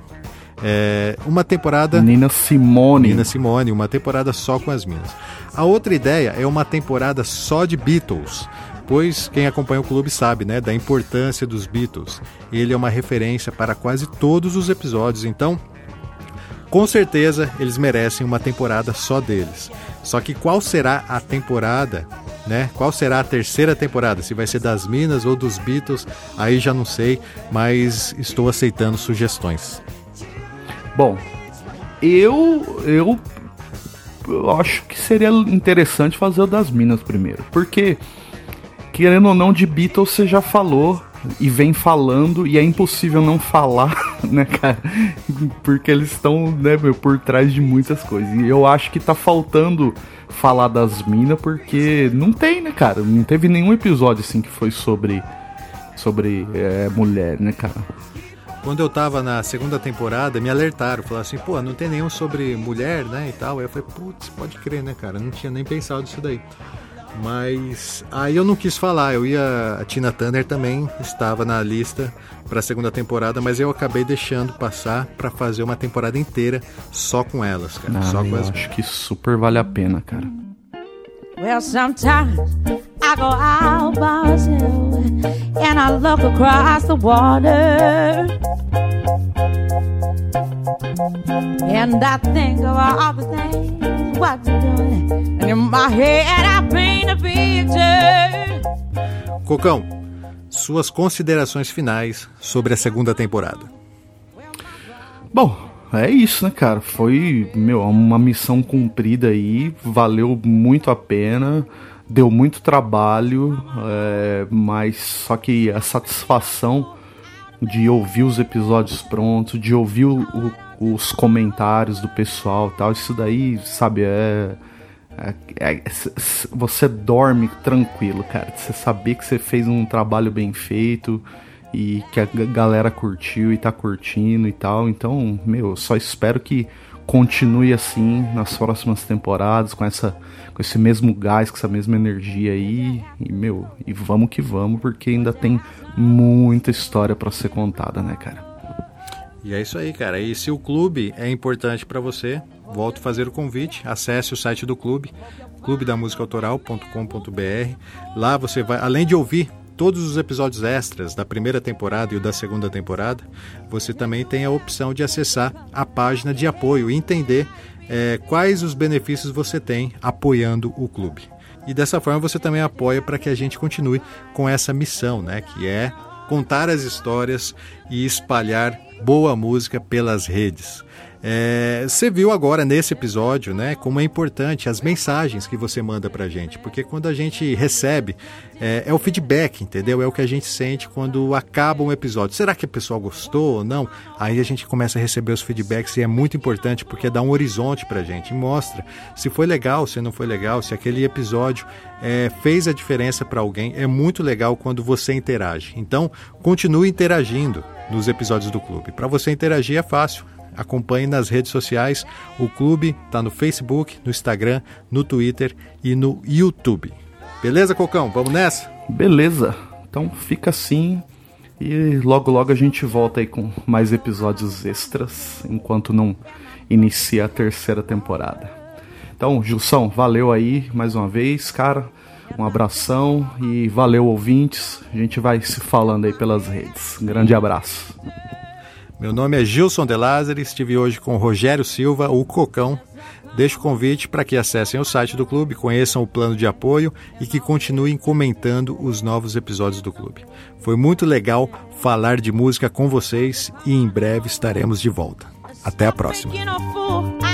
É, uma temporada Nina Simone. Nina Simone, uma temporada só com as minas. A outra ideia é uma temporada só de Beatles, pois quem acompanha o clube sabe, né, da importância dos Beatles. Ele é uma referência para quase todos os episódios, então com certeza eles merecem uma temporada só deles. Só que qual será a temporada, né? Qual será a terceira temporada? Se vai ser das Minas ou dos Beatles, aí já não sei, mas estou aceitando sugestões. Bom, eu, eu eu acho que seria interessante fazer o das Minas primeiro, porque querendo ou não de Beatles você já falou e vem falando e é impossível não falar, né, cara? Porque eles estão, né, meu, por trás de muitas coisas. E eu acho que tá faltando falar das minas porque não tem, né, cara? Não teve nenhum episódio assim que foi sobre sobre é, mulher, né, cara? Quando eu tava na segunda temporada, me alertaram, falaram assim, pô, não tem nenhum sobre mulher, né, e tal. Aí eu falei, putz, pode crer, né, cara? Não tinha nem pensado nisso daí. Mas aí eu não quis falar, eu ia. A Tina Turner também estava na lista para a segunda temporada, mas eu acabei deixando passar para fazer uma temporada inteira só com elas, cara. Ah, só com as acho que super vale a pena, cara. Well, sometimes I go out by myself and I look across the water. And I think of all the things doing. And in my head I paint a picture. Cocão, suas considerações finais sobre a segunda temporada. Bom, é isso, né, cara? Foi, meu, uma missão cumprida aí, valeu muito a pena, deu muito trabalho, é, mas só que a satisfação de ouvir os episódios prontos, de ouvir o- o- os comentários do pessoal tal, isso daí, sabe, é. é- é- s- você dorme tranquilo, cara. Você saber que você fez um trabalho bem feito e que a galera curtiu e tá curtindo e tal. Então, meu, eu só espero que continue assim nas próximas temporadas, com essa com esse mesmo gás, com essa mesma energia aí. E, meu, e vamos que vamos, porque ainda tem muita história pra ser contada, né, cara? E é isso aí, cara. E se o clube é importante para você, volto a fazer o convite. Acesse o site do clube, clubedamusicaautoral.com.br. Lá você vai, além de ouvir todos os episódios extras da primeira temporada e o da segunda temporada, você também tem a opção de acessar a página de apoio e entender eh, quais os benefícios você tem apoiando o clube. E dessa forma você também apoia para que a gente continue com essa missão, né? Que é contar as histórias e espalhar boa música pelas redes. É, você viu agora nesse episódio, né, como é importante as mensagens que você manda pra gente, porque quando a gente recebe, é, é, o feedback, entendeu? É o que a gente sente quando acaba um episódio. Será que o pessoal gostou ou não? Aí a gente começa a receber os feedbacks e é muito importante porque dá um horizonte pra gente, mostra se foi legal, se não foi legal, se aquele episódio é, fez a diferença para alguém. É muito legal quando você interage. Então, continue interagindo nos episódios do clube. Para você interagir é fácil acompanhe nas redes sociais. O clube está no Facebook, no Instagram, no Twitter e no YouTube. Beleza, Cocão? Vamos nessa? Beleza. Então fica assim e logo logo a gente volta aí com mais episódios extras enquanto não inicia a terceira temporada. Então, Gilson, valeu aí mais uma vez, cara. Um abração e valeu ouvintes. A gente vai se falando aí pelas redes. Um grande abraço. Meu nome é Gilson De Lázaro, estive hoje com Rogério Silva, o Cocão. Deixo o convite para que acessem o site do clube, conheçam o plano de apoio e que continuem comentando os novos episódios do clube. Foi muito legal falar de música com vocês e em breve estaremos de volta. Até a próxima. Oh,